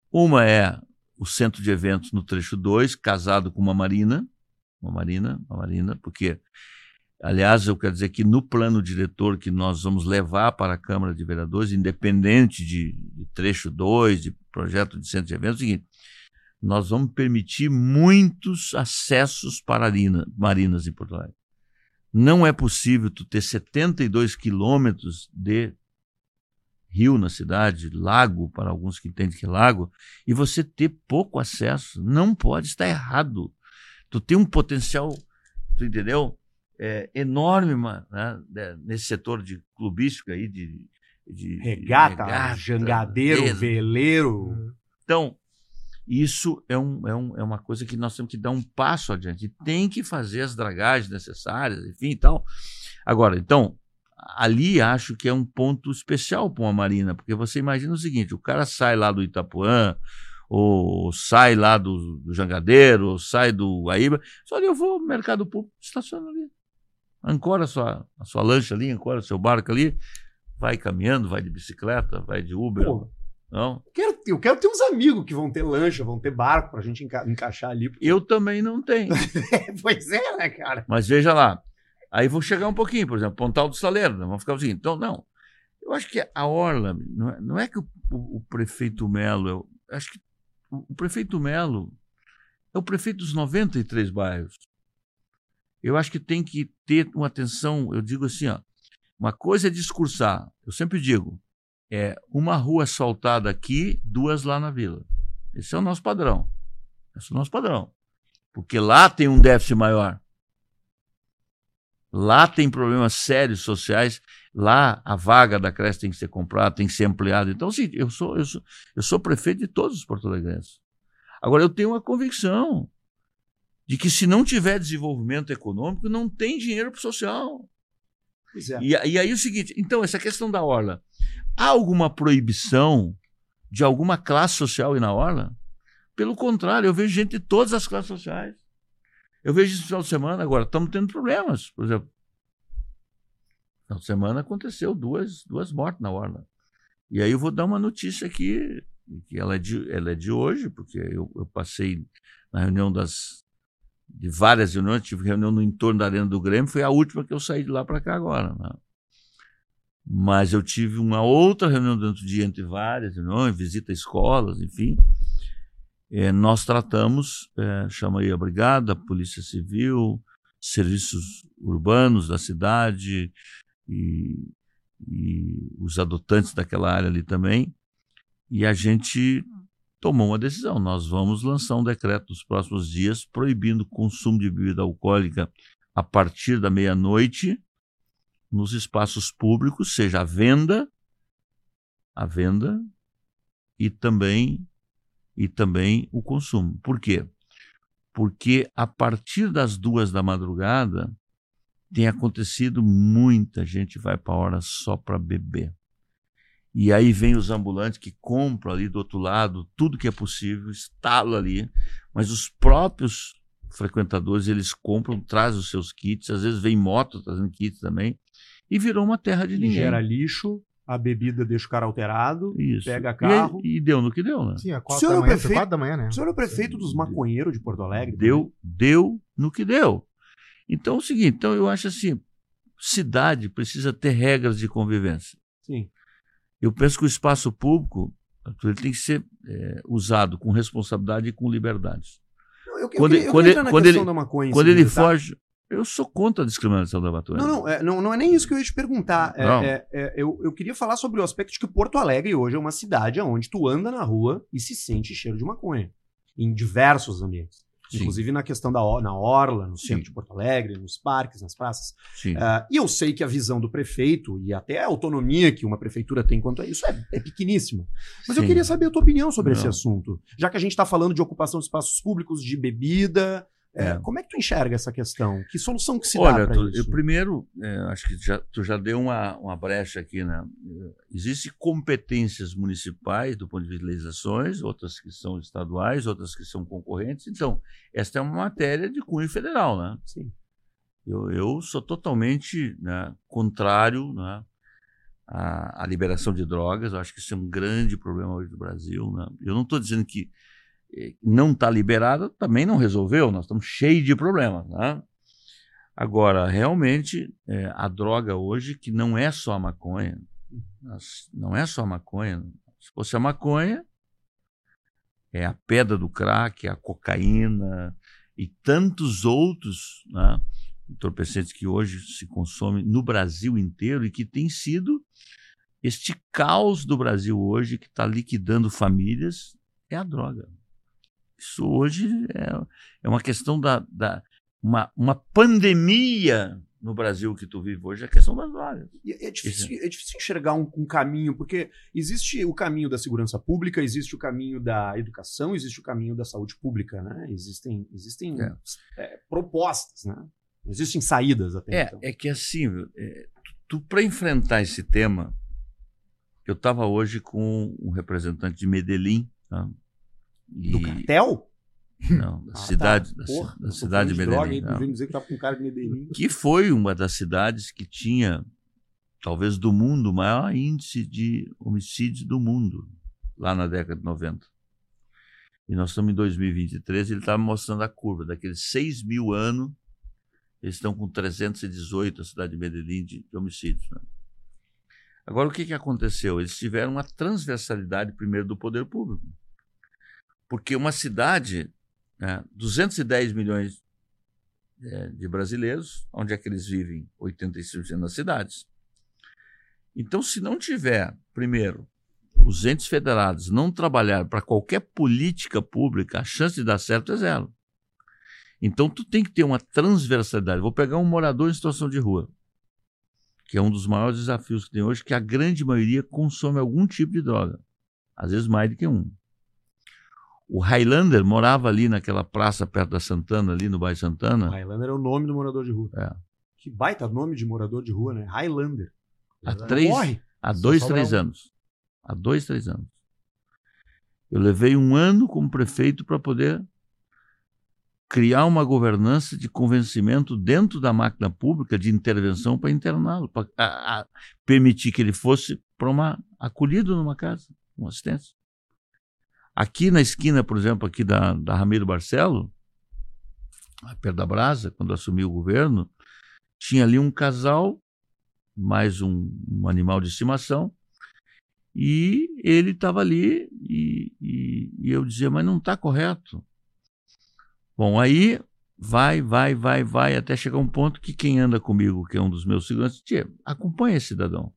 Uma é o centro de eventos no trecho 2, casado com uma marina, uma marina, uma marina, porque, aliás, eu quero dizer que no plano diretor que nós vamos levar para a Câmara de Vereadores, independente de, de trecho 2, de projeto de centro de eventos, é o seguinte, nós vamos permitir muitos acessos para marinas em Porto Alegre. Não é possível tu ter 72 quilômetros de rio na cidade, lago, para alguns que entendem que é lago, e você ter pouco acesso. Não pode estar errado. Tu tem um potencial, tu entendeu? É, enorme né, nesse setor de clubística aí, de, de regata, regata jangadeiro, veleiro. Então, isso é, um, é, um, é uma coisa que nós temos que dar um passo adiante. Tem que fazer as dragagens necessárias, enfim e tal. Agora, então, ali acho que é um ponto especial para uma marina, porque você imagina o seguinte: o cara sai lá do Itapuã, ou sai lá do, do Jangadeiro, ou sai do Guaíba, só ali eu vou no mercado público, estaciona ali. Ancora a sua, a sua lancha ali, ancora o seu barco ali, vai caminhando, vai de bicicleta, vai de Uber. Pô, Não? quero, eu quero ter uns amigos que vão ter lancha, vão ter barco pra gente enca- encaixar ali. Eu também não tenho. pois é, né, cara? Mas veja lá, aí vou chegar um pouquinho, por exemplo, Pontal do Saleiro, né? vamos ficar seguinte. Então, não. Eu acho que a Orla, não é, não é que o, o- o prefeito Melo, eu acho que o, o prefeito Melo é o prefeito dos 93 bairros. Eu acho que tem que ter uma atenção, eu digo assim, ó, uma coisa é discursar, eu sempre digo, é uma rua asfaltada aqui, duas lá na vila. Esse é o nosso padrão. Esse é o nosso padrão. Porque lá tem um déficit maior. Lá tem problemas sérios sociais. Lá a vaga da creche tem que ser comprada, tem que ser ampliada. Então, sim, eu sou, eu sou, eu sou prefeito de todos os porto-alegrenses. Agora, eu tenho uma convicção de que se não tiver desenvolvimento econômico, não tem dinheiro para o social. É. E, e aí o seguinte, então, essa questão da orla, há alguma proibição de alguma classe social ir na orla? Pelo contrário, eu vejo gente de todas as classes sociais. Eu vejo isso no final de semana, agora estamos tendo problemas. Por exemplo, no final de semana aconteceu duas, duas mortes na orla. E aí eu vou dar uma notícia aqui, que ela é de, ela é de hoje, porque eu, eu passei na reunião das, de várias reuniões, tive reunião no entorno da Arena do Grêmio, foi a última que eu saí de lá para cá agora. Né? Mas eu tive uma outra reunião durante o dia, entre várias reuniões, visita a escolas, enfim. É, nós tratamos, é, chama aí a Brigada, Polícia Civil, serviços urbanos da cidade e, e os adotantes daquela área ali também, e a gente tomou uma decisão. Nós vamos lançar um decreto nos próximos dias proibindo o consumo de bebida alcoólica a partir da meia-noite nos espaços públicos, seja a venda, a venda e também e também o consumo. Por quê? Porque a partir das duas da madrugada tem acontecido muita gente vai para a hora só para beber. E aí vem os ambulantes que compram ali do outro lado tudo que é possível, instalam ali, mas os próprios frequentadores eles compram, trazem os seus kits, às vezes vem moto trazendo kits também, e virou uma terra de ninguém. gera lixo, a bebida deixa o cara alterado. Isso. pega E carro. E, deu no que deu, né? Sim, a O quatro senhor é da o manhã, prefeito- quatro da manhã, né? O senhor é o prefeito dos maconheiros de Porto Alegre? Deu, deu no que deu. Então é o seguinte, então eu acho assim, cidade precisa ter regras de convivência. Sim. Eu penso que o espaço público ele tem que ser é, usado com responsabilidade e com liberdade. Não, eu, eu Quando- queria, eu quando quando questão ele- da maconha. em Quando ele tá? foge, eu sou contra a discriminação da maconha. Não, não, é, não, não é nem isso que eu ia te perguntar. É, é, é, eu, eu queria falar sobre o aspecto de que Porto Alegre hoje é uma cidade onde tu anda na rua e se sente cheiro de maconha. Em diversos ambientes. Sim. Inclusive na questão da na orla, no centro Sim. de Porto Alegre, nos parques, nas praças. Sim. Ah, e eu sei que a visão do prefeito e até a autonomia que uma prefeitura tem quanto a isso é, é pequeníssima. Mas eu Sim. queria saber a tua opinião sobre esse Não. assunto. Já que a gente está falando de ocupação de espaços públicos, de bebida, é, É. como é que tu enxerga essa questão? Que solução que se dá Olha, para tu, isso? eu primeiro, é, acho que já, tu já deu uma, uma brecha aqui, né? Existem competências municipais do ponto de vista de legislações, outras que são estaduais, outras que são concorrentes. Então, esta é uma matéria de cunho federal, né? Sim. Eu, eu sou totalmente né, contrário né, à, à liberação de drogas. Eu acho que isso é um grande problema hoje do Brasil. Né? Eu não estou dizendo que não está liberado, também não resolveu. Nós estamos cheios de problemas. Né? Agora, realmente, eh, a droga hoje, que não é só a maconha, não é só a maconha. Se fosse a maconha, é a pedra do crack, é a cocaína e tantos outros né, entorpecentes que hoje se consomem no Brasil inteiro e que tem sido este caos do Brasil hoje que está liquidando famílias é a droga. Isso hoje é, é uma questão da, da uma, uma pandemia no Brasil que tu vive hoje, é a questão das drogas. E É difícil, é difícil enxergar um, um caminho, porque existe o caminho da segurança pública, existe o caminho da educação, existe o caminho da saúde pública, né? Existem, existem É. é, propostas, né? Existem saídas até É, então. é que assim, é, tu tu para enfrentar esse tema, eu estava hoje com um representante de Medellín, tá? Do cartel? Não, da Ah, cidade, tá. da, Porra, da cidade de droga, Medellín. tu não. dizer que tava com um cara de Medellín. que foi uma das cidades que tinha, talvez do mundo, o maior índice de homicídios do mundo, lá na década de 90. E nós estamos em 2023 e ele estava mostrando a curva, daqueles 6 mil anos, eles estão com 318, a cidade de Medellín, de, de homicídios. né? Agora, o que, que aconteceu? Eles tiveram uma transversalidade, primeiro, do poder público. Porque uma cidade, né, 210 milhões eh, de brasileiros, onde é que eles vivem? 85% nas cidades. Então, se não tiver, primeiro, os entes federados não trabalhar para qualquer política pública, a chance de dar certo é zero. Então, tu tem que ter uma transversalidade. Vou pegar um morador em situação de rua, que é um dos maiores desafios que tem hoje, que a grande maioria consome algum tipo de droga, às vezes mais do que um. O Highlander morava ali naquela praça perto da Santana, ali no bairro Santana. Highlander é o nome do morador de rua. É. Que baita nome de morador de rua, né? Highlander. Há três, Morre. há dois, três um. anos. Há dois, três anos. Eu levei um ano como prefeito para poder criar uma governança de convencimento dentro da máquina pública de intervenção para interná-lo, para a- a- permitir que ele fosse para uma acolhido numa casa, uma assistência. Aqui na esquina, por exemplo, aqui da, da Ramiro Barcelo, perto da Brasa, quando assumiu o governo, tinha ali um casal mais um, um animal de estimação. E ele estava ali e, e- e eu dizia, mas não está correto. Bom, aí vai, vai, vai, vai, até chegar um ponto que quem anda comigo, que é um dos meus seguranças, tia, acompanha esse cidadão.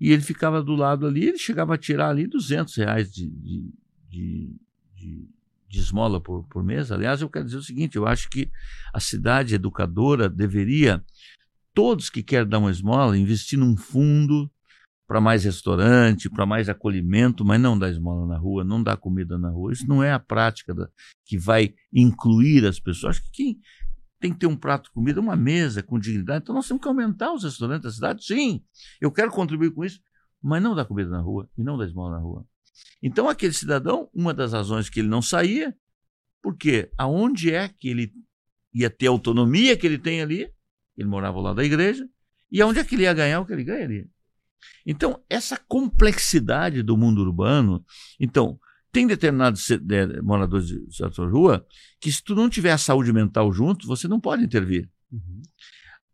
E ele ficava do lado ali, ele chegava a tirar ali 200 reais de, de, de, de- de esmola por, por mês. Aliás, eu quero dizer o seguinte, eu acho que a cidade educadora deveria todos que querem dar uma esmola, investir num fundo para mais restaurante, para mais acolhimento, mas não dar esmola na rua, não dar comida na rua. Isso não é a prática da- que vai incluir as pessoas. Acho que quem tem que ter um prato de comida, uma mesa com dignidade. Então nós temos que aumentar os restaurantes da cidade. Sim, eu quero contribuir com isso, mas não dar comida na rua e não dar esmola na rua. Então aquele cidadão, uma das razões que ele não saía, porque aonde é que ele ia ter a autonomia que ele tem ali, ele morava lá da igreja, e aonde é que ele ia ganhar o que ele ganha ali. Então, essa complexidade do mundo urbano, então, tem determinados de- moradores de situação de rua que se tu não tiver a saúde mental junto, você não pode intervir. Uhum.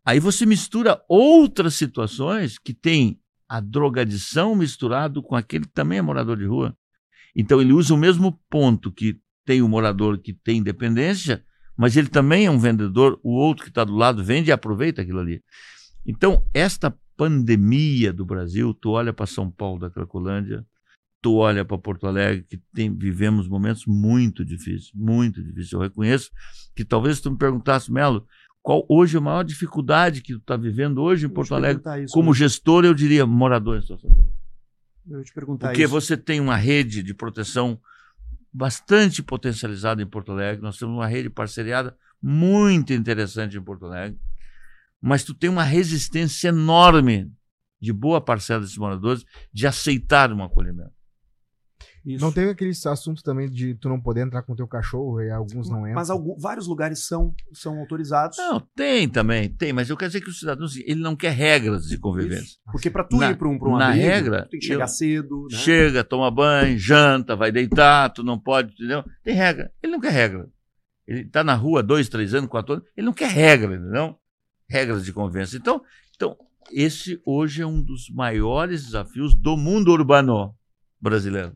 Aí você mistura outras situações que tem a drogadição misturado com aquele que também é morador de rua. Então ele usa o mesmo ponto que tem o morador que tem dependência, mas ele também é um vendedor, o outro que está do lado vende e aproveita aquilo ali. Então, esta pandemia do Brasil, tu olha para São Paulo da Cracolândia, tu olha para Porto Alegre, que tem, vivemos momentos muito difíceis, muito difíceis. Eu reconheço que talvez tu me perguntasse, Melo, qual hoje a maior dificuldade que tu está vivendo hoje em Eu Porto Alegre? isso, Como né? gestor, eu diria morador em situação de. Eu te perguntar Porque isso. você tem uma rede de proteção bastante potencializada em Porto Alegre. Nós temos uma rede parceriada muito interessante em Porto Alegre. Mas tu tem uma resistência enorme de boa parcela desses moradores de aceitar um acolhimento. Isso. Não tem aquele assunto também de tu não poder entrar com teu cachorro e alguns não entram. Mas algum- vários lugares são, são autorizados. Não, tem também, tem, mas eu quero dizer que o cidadão ele não quer regras de convivência. Isso. Porque para tu Na- ir para um, pra um na abrigo, regra, tu tem que chegar eu- cedo, né? Chega, toma banho, janta, vai deitar, tu não pode, entendeu? Tem regra. Ele não quer regra. Ele está na rua dois, três anos, quatro anos, ele não quer regra, entendeu? Regras de convivência. Então, então, esse hoje é um dos maiores desafios do mundo urbano brasileiro.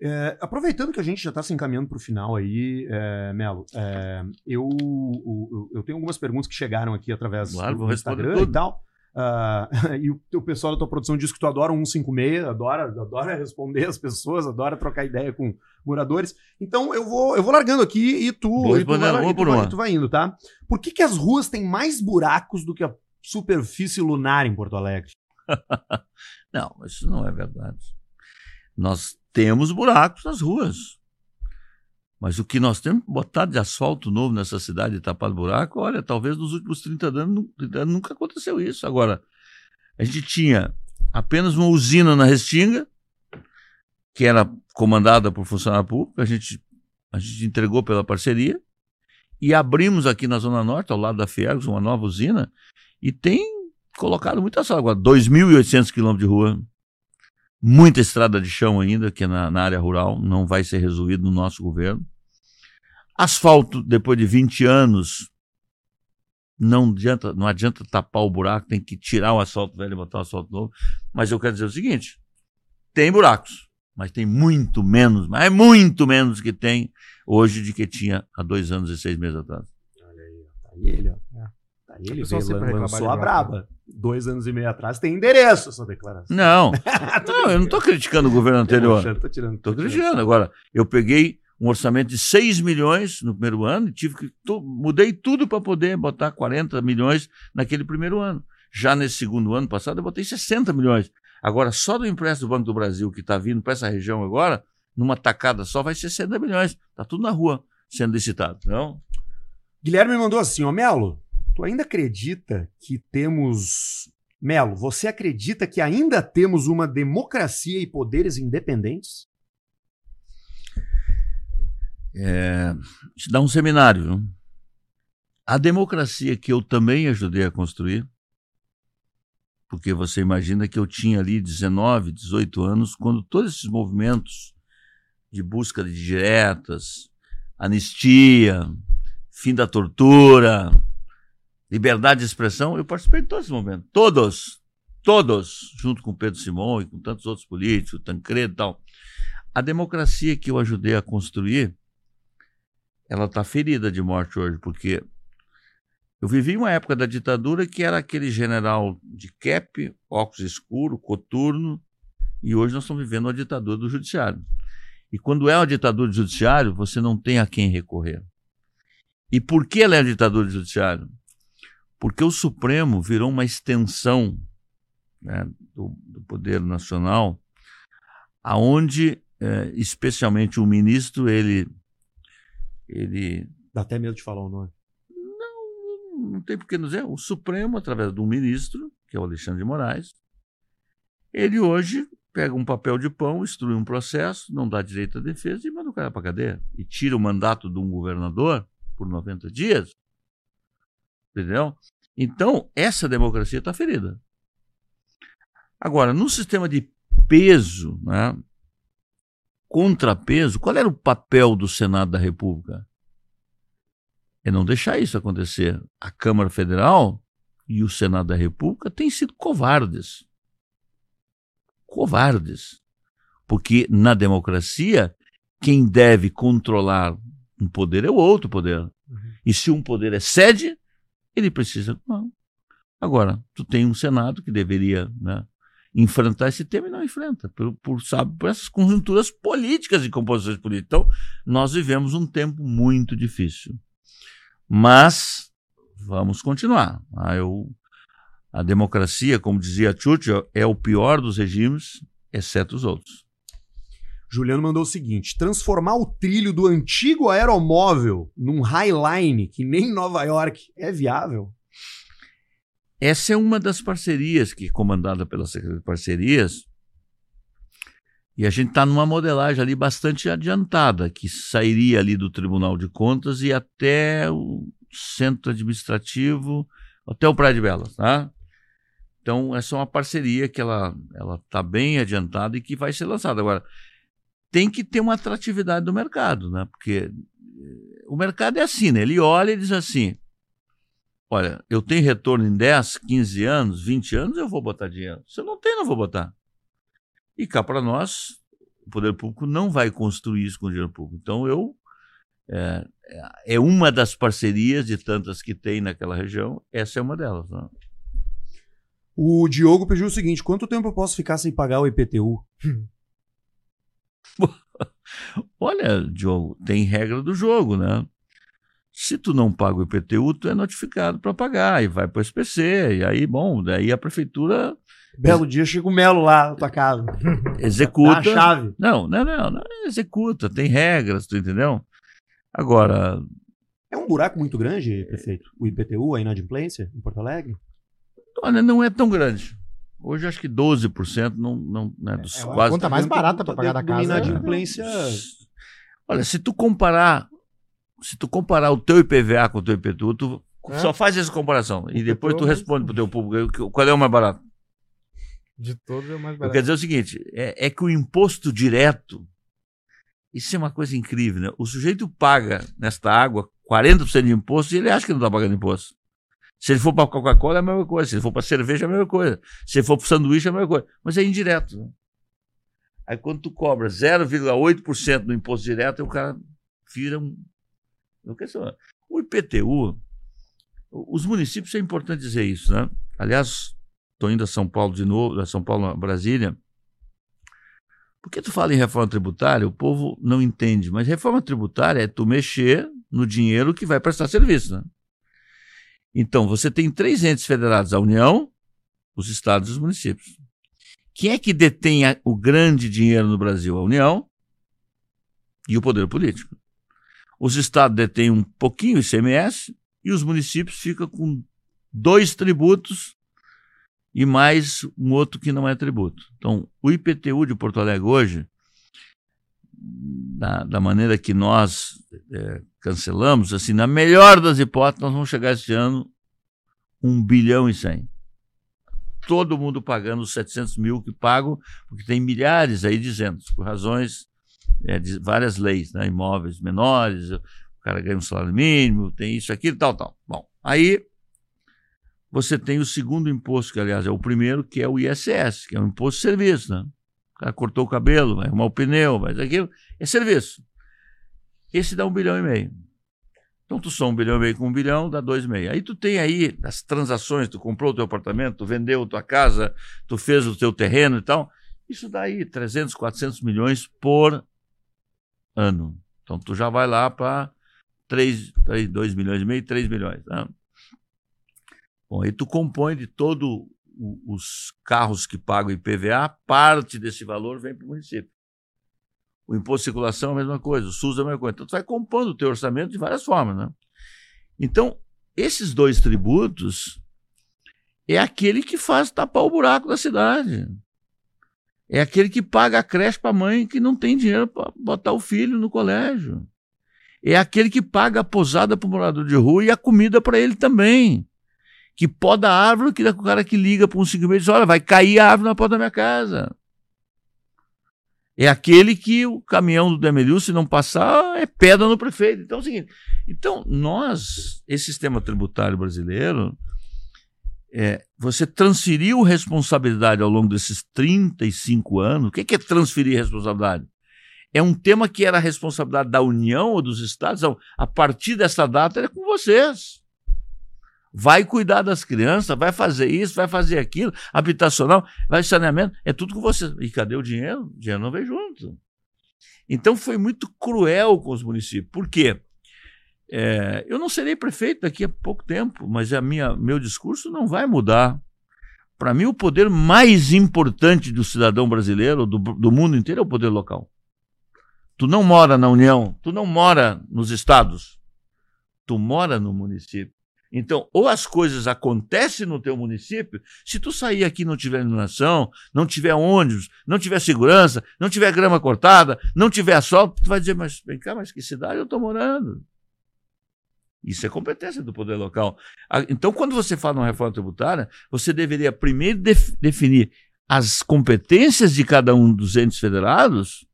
É, aproveitando que a gente já está se encaminhando para o final aí, é, Melo, é, eu, eu, eu tenho algumas perguntas que chegaram aqui através Claro, do Instagram tudo. e tal. Ah, e o, o pessoal da tua produção diz que tu adora um 156, adora, adora responder as pessoas, adora trocar ideia com moradores. Então eu vou, eu vou largando aqui e tu, Vou e tu, vai, uma e tu vai- tu vai indo, tá? Por que, que as ruas têm mais buracos do que a superfície lunar em Porto Alegre? Não, isso não é verdade. Nós temos buracos nas ruas. Mas o que nós temos botado de asfalto novo nessa cidade de tapar buraco, olha, talvez nos últimos 30 anos, 30 anos nunca aconteceu isso. Agora, a gente tinha apenas uma usina na Restinga, que era comandada por funcionário público, a gente, a gente entregou pela parceria, e abrimos aqui na Zona Norte, ao lado da Fiergs, uma nova usina, e tem colocado muita sala. Agora, 2.800 quilômetros de rua, muita estrada de chão ainda, que é na, na, área rural, não vai ser resolvido no nosso governo. Asfalto, depois de 20 anos, não adianta, não adianta tapar o buraco, tem que tirar o asfalto velho e botar o asfalto novo. Mas eu quero dizer o seguinte: tem buracos, mas tem muito menos, mas é muito menos que tem hoje de que tinha há dois anos e seis meses atrás. Olha aí, tá ele, ó. Aí ele, veio, lançou a braba. Dois anos e meio atrás tem endereço essa declaração. Não, não eu não estou criticando o governo anterior. Estou tirando. Estou criticando. Agora, eu peguei um orçamento de 6 milhões no primeiro ano e tive que tu, mudei tudo para poder botar 40 milhões naquele primeiro ano. Já nesse segundo ano passado eu botei 60 milhões. Agora só do empréstimo do Banco do Brasil que está vindo para essa região agora, numa tacada só vai ser 60 milhões. Está tudo na rua sendo licitado, não? Guilherme mandou assim, ó, Melo, tu ainda acredita que temos Melo, você acredita que ainda temos uma democracia e poderes independentes? é, te dá um seminário. A democracia que eu também ajudei a construir, porque você imagina que eu tinha ali 19, 18 anos, quando todos esses movimentos de busca de diretas, anistia, fim da tortura, liberdade de expressão, eu participei de todos esses movimentos. Todos. Todos. Junto com Pedro Simão e com tantos outros políticos, Tancredo e tal. A democracia que eu ajudei a construir ela está ferida de morte hoje, porque eu vivi uma época da ditadura que era aquele general de cap, óculos escuro, coturno, e hoje nós estamos vivendo uma ditadura do judiciário. E quando é uma ditadura do judiciário, você não tem a quem recorrer. E por que ela é a ditadura do judiciário? Porque o Supremo virou uma extensão né, do, do, poder nacional, aonde, eh, especialmente o ministro, ele ele. Dá até medo de falar o nome. Não, não tem por que nos dizer. O Supremo, através do ministro, que é o Alexandre de Moraes, ele hoje pega um papel de pão, instrui um processo, não dá direito à defesa e manda o cara para cadeia. E tira o mandato de um governador por 90 dias. Entendeu? Então, essa democracia está ferida. Agora, no sistema de peso, né, contrapeso, qual era o papel do Senado da República? É não deixar isso acontecer. A Câmara Federal e o Senado da República têm sido covardes. Covardes. Porque na democracia, quem deve controlar um poder é o outro poder. Uhum. E se um poder excede, ele precisa. Não. Agora, tu tem um Senado que deveria né, enfrentar esse tema e não enfrenta, por, por, sabe, por essas conjunturas políticas e composições políticas. Então, nós vivemos um tempo muito difícil. Mas vamos continuar. Ah, eu, a democracia, como dizia Churchill, é o pior dos regimes, exceto os outros. Juliano mandou o seguinte: transformar o trilho do antigo aeromóvel num highline que nem Nova York é viável? Essa é uma das parcerias que é comandada pela Secretaria de Parcerias. E a gente está numa modelagem ali bastante adiantada, que sairia ali do Tribunal de Contas e até o centro administrativo, até o Praia de Belas, tá? Então, essa é uma parceria que ela está bem adiantada e que vai ser lançada. Agora, tem que ter uma atratividade do mercado, né? Porque eh, o mercado é assim, né? Ele olha e diz assim, Olha, eu tenho retorno em 10, 15 anos, 20 anos, eu vou botar dinheiro. Se eu não tenho, não vou botar. E cá para nós, o poder público não vai construir isso com dinheiro público. Então, eu. É, é uma das parcerias de tantas que tem naquela região, essa é uma delas. Né? O Diogo pediu o seguinte: quanto tempo eu posso ficar sem pagar o IPTU? Olha, Diogo, tem regra do jogo, né? Se tu não paga o IPTU, tu é notificado para pagar e vai para o SPC. E aí, bom, daí a prefeitura. Belo dia chega o Melo lá na tua casa. Executa. Dá a chave. Não, não, não, não, executa, tem regras, tu entendeu? Agora, É um buraco muito grande, prefeito? O IPTU, a inadimplência, em Porto Alegre? olha, não é tão grande. Hoje acho que 12% não, não né, dos É uma quase. conta mais barata pra pagar da casa. Inadimplência. Olha, se tu comparar, se tu comparar o teu IPVA com o teu IPTU, tu É? só faz essa comparação e depois tu mas- responde pro teu público qual é o mais barato. De todos é o mais Eu barato. quero dizer o seguinte, é, é que o imposto direto, isso é uma coisa incrível, né? O sujeito paga nesta água 40% de imposto e ele acha que não está pagando imposto. Se ele for para Coca-Cola é a mesma coisa, se ele for para cerveja é a mesma coisa, se ele for para sanduíche é a mesma coisa, mas é indireto. né? Aí quando tu cobra 0,8% no imposto direto, o cara vira um... Quer saber. O IPTU, os municípios, é importante dizer isso, né? Aliás, estou indo a São Paulo de novo, a São Paulo, a Brasília. Porque tu fala em reforma tributária, o povo não entende, mas reforma tributária é tu mexer no dinheiro que vai prestar serviço, né? Então, você tem três entes federados, a União, os estados e os municípios. Quem é que detém a- o grande dinheiro no Brasil? A União e o poder político. Os estados detêm um pouquinho o ICMS e os municípios ficam com dois tributos e mais um outro que não é tributo. Então, o IPTU de Porto Alegre hoje, da, da maneira que nós eh, cancelamos, assim, na melhor das hipóteses, nós vamos chegar esse ano um bilhão e cem. Todo mundo pagando os 700 mil que pagam, porque tem milhares aí dizendo, por razões eh, de várias leis, né? imóveis menores, o cara ganha um salário mínimo, tem isso, aquilo, tal, tal. Bom, aí você tem o segundo imposto, que aliás é o primeiro, que é o ISS, que é o imposto de serviço, né? Cara cortou o cabelo, vai arrumar o pneu, vai aquilo, é serviço. Esse dá um bilhão e meio. Então tu soma um bilhão e meio com um bilhão, dá dois e meio. Aí tu tem aí as transações, tu comprou o teu apartamento, tu vendeu tua casa, tu fez o teu terreno e tal. Isso dá aí 300, 400 milhões por ano. Então tu já vai lá para 3, 3, 2 milhões e meio, 3 milhões. Né? Bom, aí tu compõe de os carros que pagam IPVA, parte desse valor vem para o município. O imposto de circulação é a mesma coisa, o SUS é a mesma coisa. Então tu vai compondo o teu orçamento de várias formas, né? Então, esses dois tributos é aquele que faz tapar o buraco da cidade. É aquele que paga a creche para a mãe que não tem dinheiro para botar o filho no colégio. É aquele que paga a posada para o morador de rua e a comida para ele também. Que poda a árvore, que o cara que liga para um 5 e diz: olha, vai cair a árvore na porta da minha casa. É aquele que o caminhão do Demeliu, se não passar, é pedra no prefeito. Então é o seguinte: então, nós, esse sistema tributário brasileiro, é, você transferiu responsabilidade ao longo desses 35 anos. O que é transferir responsabilidade? É um tema que era a responsabilidade da União ou dos Estados. Então, a partir dessa data, era com vocês. Vai cuidar das crianças, vai fazer isso, vai fazer aquilo, habitacional, vai saneamento, é tudo com vocês. E cadê o dinheiro? O dinheiro não veio junto. Então foi muito cruel com os municípios. Por quê? É, eu não serei prefeito daqui a pouco tempo, mas a minha, meu discurso não vai mudar. Para mim, o poder mais importante do cidadão brasileiro, do, do mundo inteiro, é o poder local. Tu não mora na União, tu não mora nos estados, tu mora no município. Então, ou as coisas acontecem no teu município, se tu sair aqui e não tiver iluminação, não tiver ônibus, não tiver segurança, não tiver grama cortada, não tiver sol, tu vai dizer, mas vem cá, mas que cidade eu estou morando? Isso é competência do poder local. Então, quando você fala uma reforma tributária, você deveria primeiro def definir as competências de cada um dos entes federados.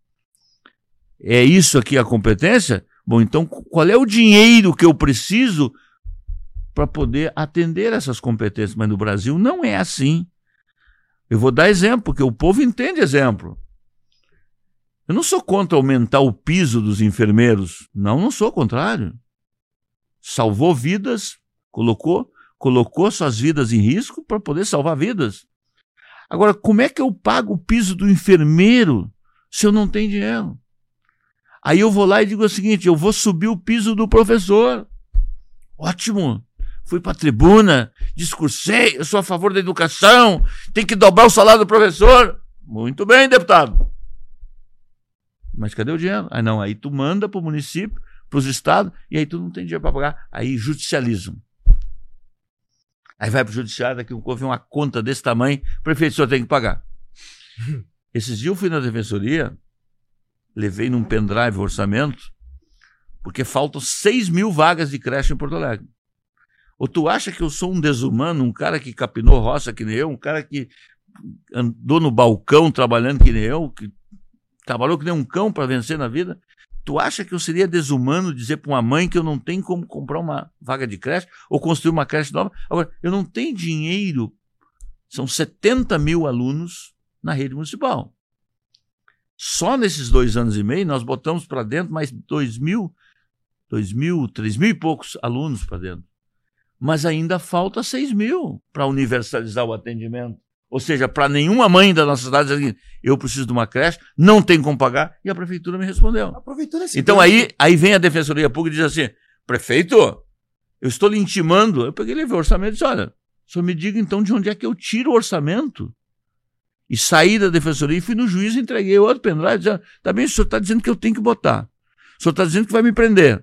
É isso aqui a competência? Bom, então qual é o dinheiro que eu preciso para poder atender essas competências? Mas no Brasil não é assim. Eu vou dar exemplo, porque o povo entende exemplo. Eu não sou contra aumentar o piso dos enfermeiros. Não, não sou contrário salvou vidas, colocou, colocou suas vidas em risco para poder salvar vidas. Agora, como é que eu pago o piso do enfermeiro se eu não tenho dinheiro? Aí eu vou lá e digo o seguinte: eu vou subir o piso do professor. Ótimo. Fui para a tribuna, discursei, eu sou a favor da educação, tem que dobrar o salário do professor. Muito bem, deputado. Mas cadê o dinheiro? Ah, não, aí tu manda para o município para os estados, e aí tu não tem dinheiro para pagar, aí judicializam. Aí vai para o judiciário, daqui um pouco uma conta desse tamanho, prefeito, o senhor tem que pagar. Esses dias eu fui na defensoria, levei num pendrive o orçamento, porque faltam 6 mil vagas de creche em Porto Alegre. Ou tu acha que eu sou um desumano, um cara que capinou roça que nem eu, um cara que andou no balcão trabalhando que nem eu, que trabalhou que nem um cão para vencer na vida? Tu acha que eu seria desumano dizer para uma mãe que eu não tenho como comprar uma vaga de creche ou construir uma creche nova? Agora, eu não tenho dinheiro. São 70 mil alunos na rede municipal. Só nesses dois anos e meio, nós botamos para dentro mais 2 mil, 2 mil, 3 mil e poucos alunos para dentro. Mas ainda falta 6 mil para universalizar o atendimento. Ou seja, para nenhuma mãe da nossa cidade dizer eu preciso de uma creche, não tem como pagar, e a prefeitura me respondeu. Esse Então aí, aí vem a Defensoria Pública e diz assim: prefeito, eu estou lhe intimando. Eu peguei levei o orçamento e disse: olha, só me diga então de onde é que eu tiro o orçamento. E saí da Defensoria e fui no juiz e entreguei outro pendrive dizendo: tá bem, o senhor está dizendo que eu tenho que botar. O senhor está dizendo que vai me prender.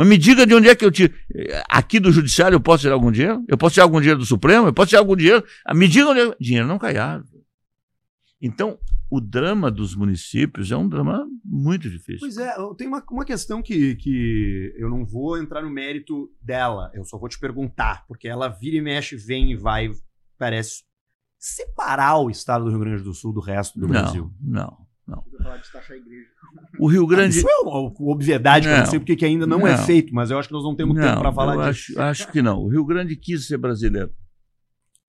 Mas me diga de onde é que eu tiro. Aqui do Judiciário eu posso tirar algum dinheiro? Eu posso tirar algum dinheiro do Supremo? Eu posso tirar algum dinheiro? Ah, Me diga onde é. Dinheiro não cai árvore. Então, o drama dos municípios é um drama muito difícil. Pois é, tenho uma, uma questão que, que eu não vou entrar no mérito dela, eu só vou te perguntar, porque ela vira e mexe, vem e vai, parece separar o estado do Rio Grande do Sul do resto do Brasil. não, não. O Rio Grande. Isso é uma obviedade que eu não Não. sei porque que ainda não, é Não. feito, mas eu acho que nós não temos tempo para falar eu disso. acho, acho que não. O Rio Grande quis ser brasileiro.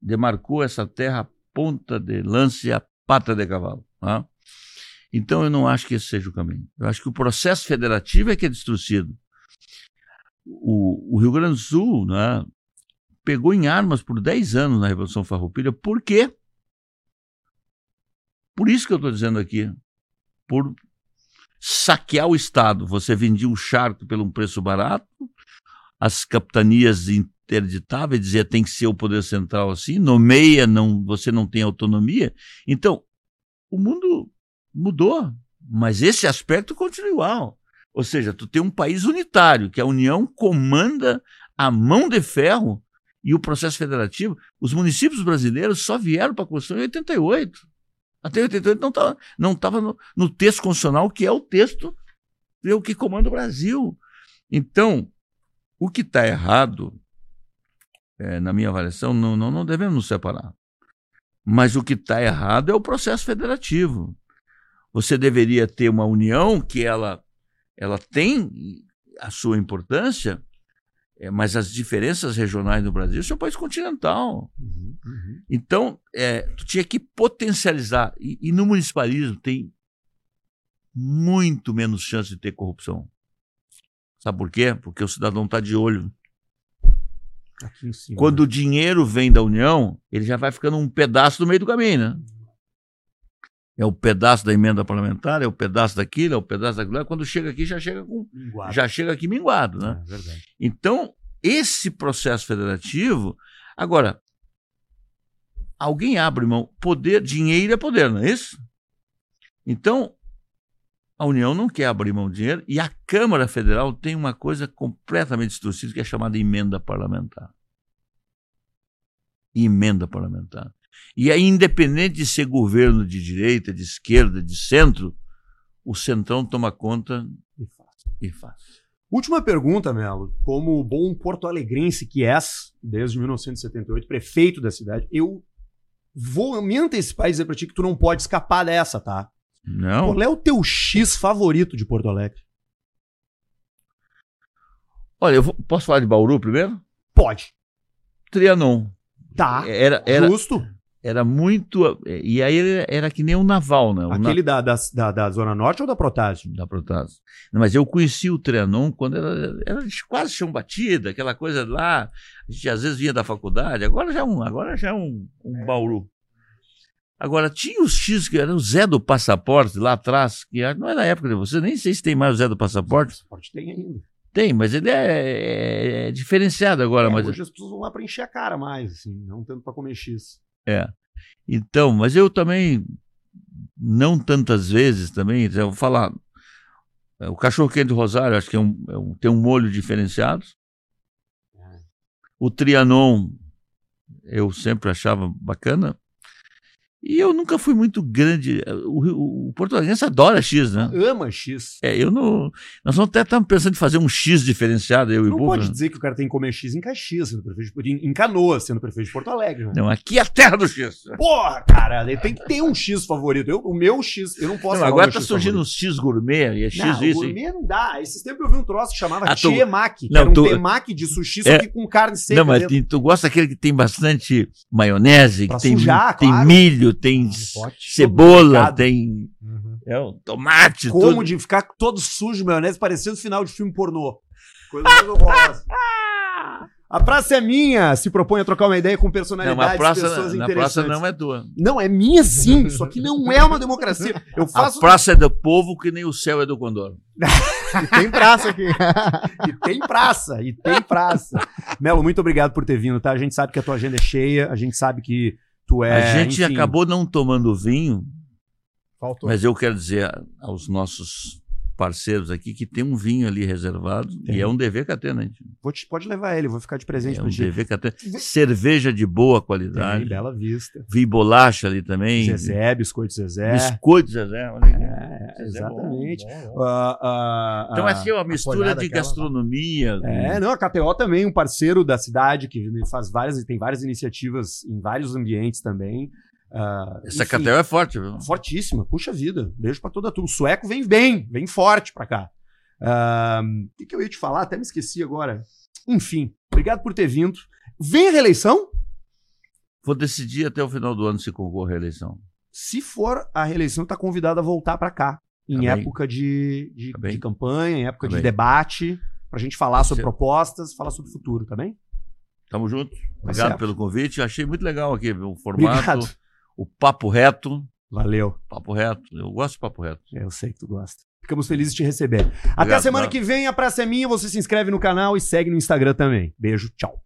Demarcou essa terra a ponta de lança e a pata de cavalo. tá? Então eu não acho que esse seja o caminho. Eu acho que o processo federativo é que é destruído. O, o Rio Grande do Sul né, pegou em armas por 10 anos na Revolução Farroupilha. Por quê? Por isso que eu estou dizendo aqui. Por saquear o Estado. Você vendia o charco pelo um preço barato, as capitanias interditavam e dizia tem que ser o poder central assim, nomeia, não, você não tem autonomia. Então, o mundo mudou, mas esse aspecto continua igual. Ou seja, tu tem um país unitário, que a União comanda a mão de ferro e o processo federativo. Os municípios brasileiros só vieram para a Constituição em 88. Até 88 não estava não tava no, no texto constitucional, que é o texto é o que comanda o Brasil. Então, o que está errado, é, na minha avaliação, não, não, não devemos nos separar. Mas o que está errado é o processo federativo. Você deveria ter uma união que ela, ela tem a sua importância, é, mas as diferenças regionais no Brasil são um país continental. Uhum, uhum. Então, é, tu tinha que potencializar. E, e no municipalismo tem muito menos chance de ter corrupção. Sabe por quê? Porque o cidadão está de olho. Aqui em cima. Quando o dinheiro vem da União, ele já vai ficando um pedaço no meio do caminho, né? É o pedaço da emenda parlamentar, é o pedaço daquilo, é o pedaço daquilo. Quando chega aqui, já chega com, Linguado. já chega aqui minguado, né? É. Então, esse processo federativo. Agora, alguém abre mão. Poder, dinheiro é poder, não é isso? Então, a União não quer abrir mão de dinheiro e a Câmara Federal tem uma coisa completamente distorcida que é chamada emenda parlamentar. Emenda parlamentar. E aí, independente de ser governo de direita, de esquerda, de centro, o centrão toma conta E fácil. e faz. Última pergunta, Melo. Como bom porto-alegrense que és, desde 1978, prefeito da cidade, eu vou me antecipar e dizer pra ti que tu não pode escapar dessa, tá? Não? Qual é o teu X favorito de Porto Alegre? Olha, eu vou- posso falar de Bauru primeiro? Pode. Trianon. Tá. Era, era, Justo. Era muito. E aí era, era que nem o naval, né? O Aquele da, da, da, da Zona Norte ou da Protásio? da Protásio. Mas eu conheci o Trianon quando era, era quase chão batida, aquela coisa lá. A gente às vezes vinha da faculdade, agora já é um, agora já é um, um Bauru. Agora, tinha os X que era o Zé do Passaporte lá atrás, que era- não é da época de você, nem sei se tem mais o Zé do Passaporte. Pode ter ainda. Tem, mas ele é, é diferenciado agora. É, mas hoje as pessoas vão lá pra encher a cara mais, assim, não tanto pra comer X. É. Então, mas eu também, não tantas vezes também, eu vou falar, O cachorro quente do Rosário, acho que é um, é um- tem um molho diferenciado. O Trianon, eu sempre achava bacana. E eu nunca fui muito grande. O, o, o português adora X, né? Ama X. É, eu não. Nós não até estamos pensando em fazer um X diferenciado, eu e o Não pode dizer que o cara tem que comer X em Caxias, sendo prefeito de, em Canoas, sendo prefeito de Porto Alegre. Né? Não, aqui é a terra do X. Porra, cara, ele tem que ter um X favorito. Eu, o meu X, eu não posso Não, agora está surgindo favorito. um X gourmet, e é X não, isso. hein? gourmet não dá. Esses tempos eu vi um troço que chamava Ah, tu- Tiemaki, que Não, era um tu- temaki de sushi, só É. que com carne seca Não, mas dentro. tu gosta daquele que tem bastante maionese, Pra que tem, sujar, tem claro. milho, tem Ah, cebola, tem Uhum. é, um tomate, Como tudo. de ficar todo sujo, maionese, parecendo final de filme pornô. Coisa mais horrorosa. A praça é minha, se propõe a trocar uma ideia com Não, personalidades, a praça, pessoas na interessantes. praça não é tua. Não, é minha sim. Isso aqui não é uma democracia. Eu A faço. praça é do povo que nem o céu é do condor. E tem praça aqui. E tem praça, e tem praça. Melo, muito obrigado por ter vindo, tá? A gente sabe que a tua agenda é cheia, a gente sabe que tu é. a gente enfim, acabou não tomando vinho, Faltou. mas eu quero dizer aos nossos parceiros aqui que tem um vinho ali reservado Tem. e é um dever catena, gente. Vou te- pode levar ele, vou ficar de presente É um ti. dever catena. Cerveja de boa Tem, qualidade. Bela Vista. Vi bolacha ali também. Zezé, biscoito Zezé. Biscoito Zezé. Olha. É, Zezé é bom, exatamente. Bom. Ah, ah, Então, ah, assim, é uma mistura de aquela, gastronomia. É, não, a KTO também, um parceiro da cidade que faz várias, tem várias iniciativas em vários ambientes também. Ah, Essa KTO é forte, viu? Fortíssima, puxa vida. Beijo pra toda a turma. O sueco vem bem, vem forte pra cá. Ah, O que, que eu ia te falar? Até me esqueci agora. Enfim, obrigado por ter vindo. Vem a reeleição? Vou decidir até o final do ano se concorre à eleição. Se for a reeleição, tá convidado a voltar pra cá. Em Tá época de, de, Tá de campanha, em época Tá de bem. debate, pra gente falar sobre propostas, falar sobre o futuro, tá bem? Tamo junto. Tá Obrigado pelo convite. Achei muito legal aqui o formato, Obrigado. O papo reto. Valeu. Papo reto. Eu gosto de papo reto. Eu sei que tu gosta. Ficamos felizes de te receber. Até a Obrigado, semana Bravo. que vem, a praça é minha. Você se inscreve no canal e segue no Instagram também. Beijo, tchau.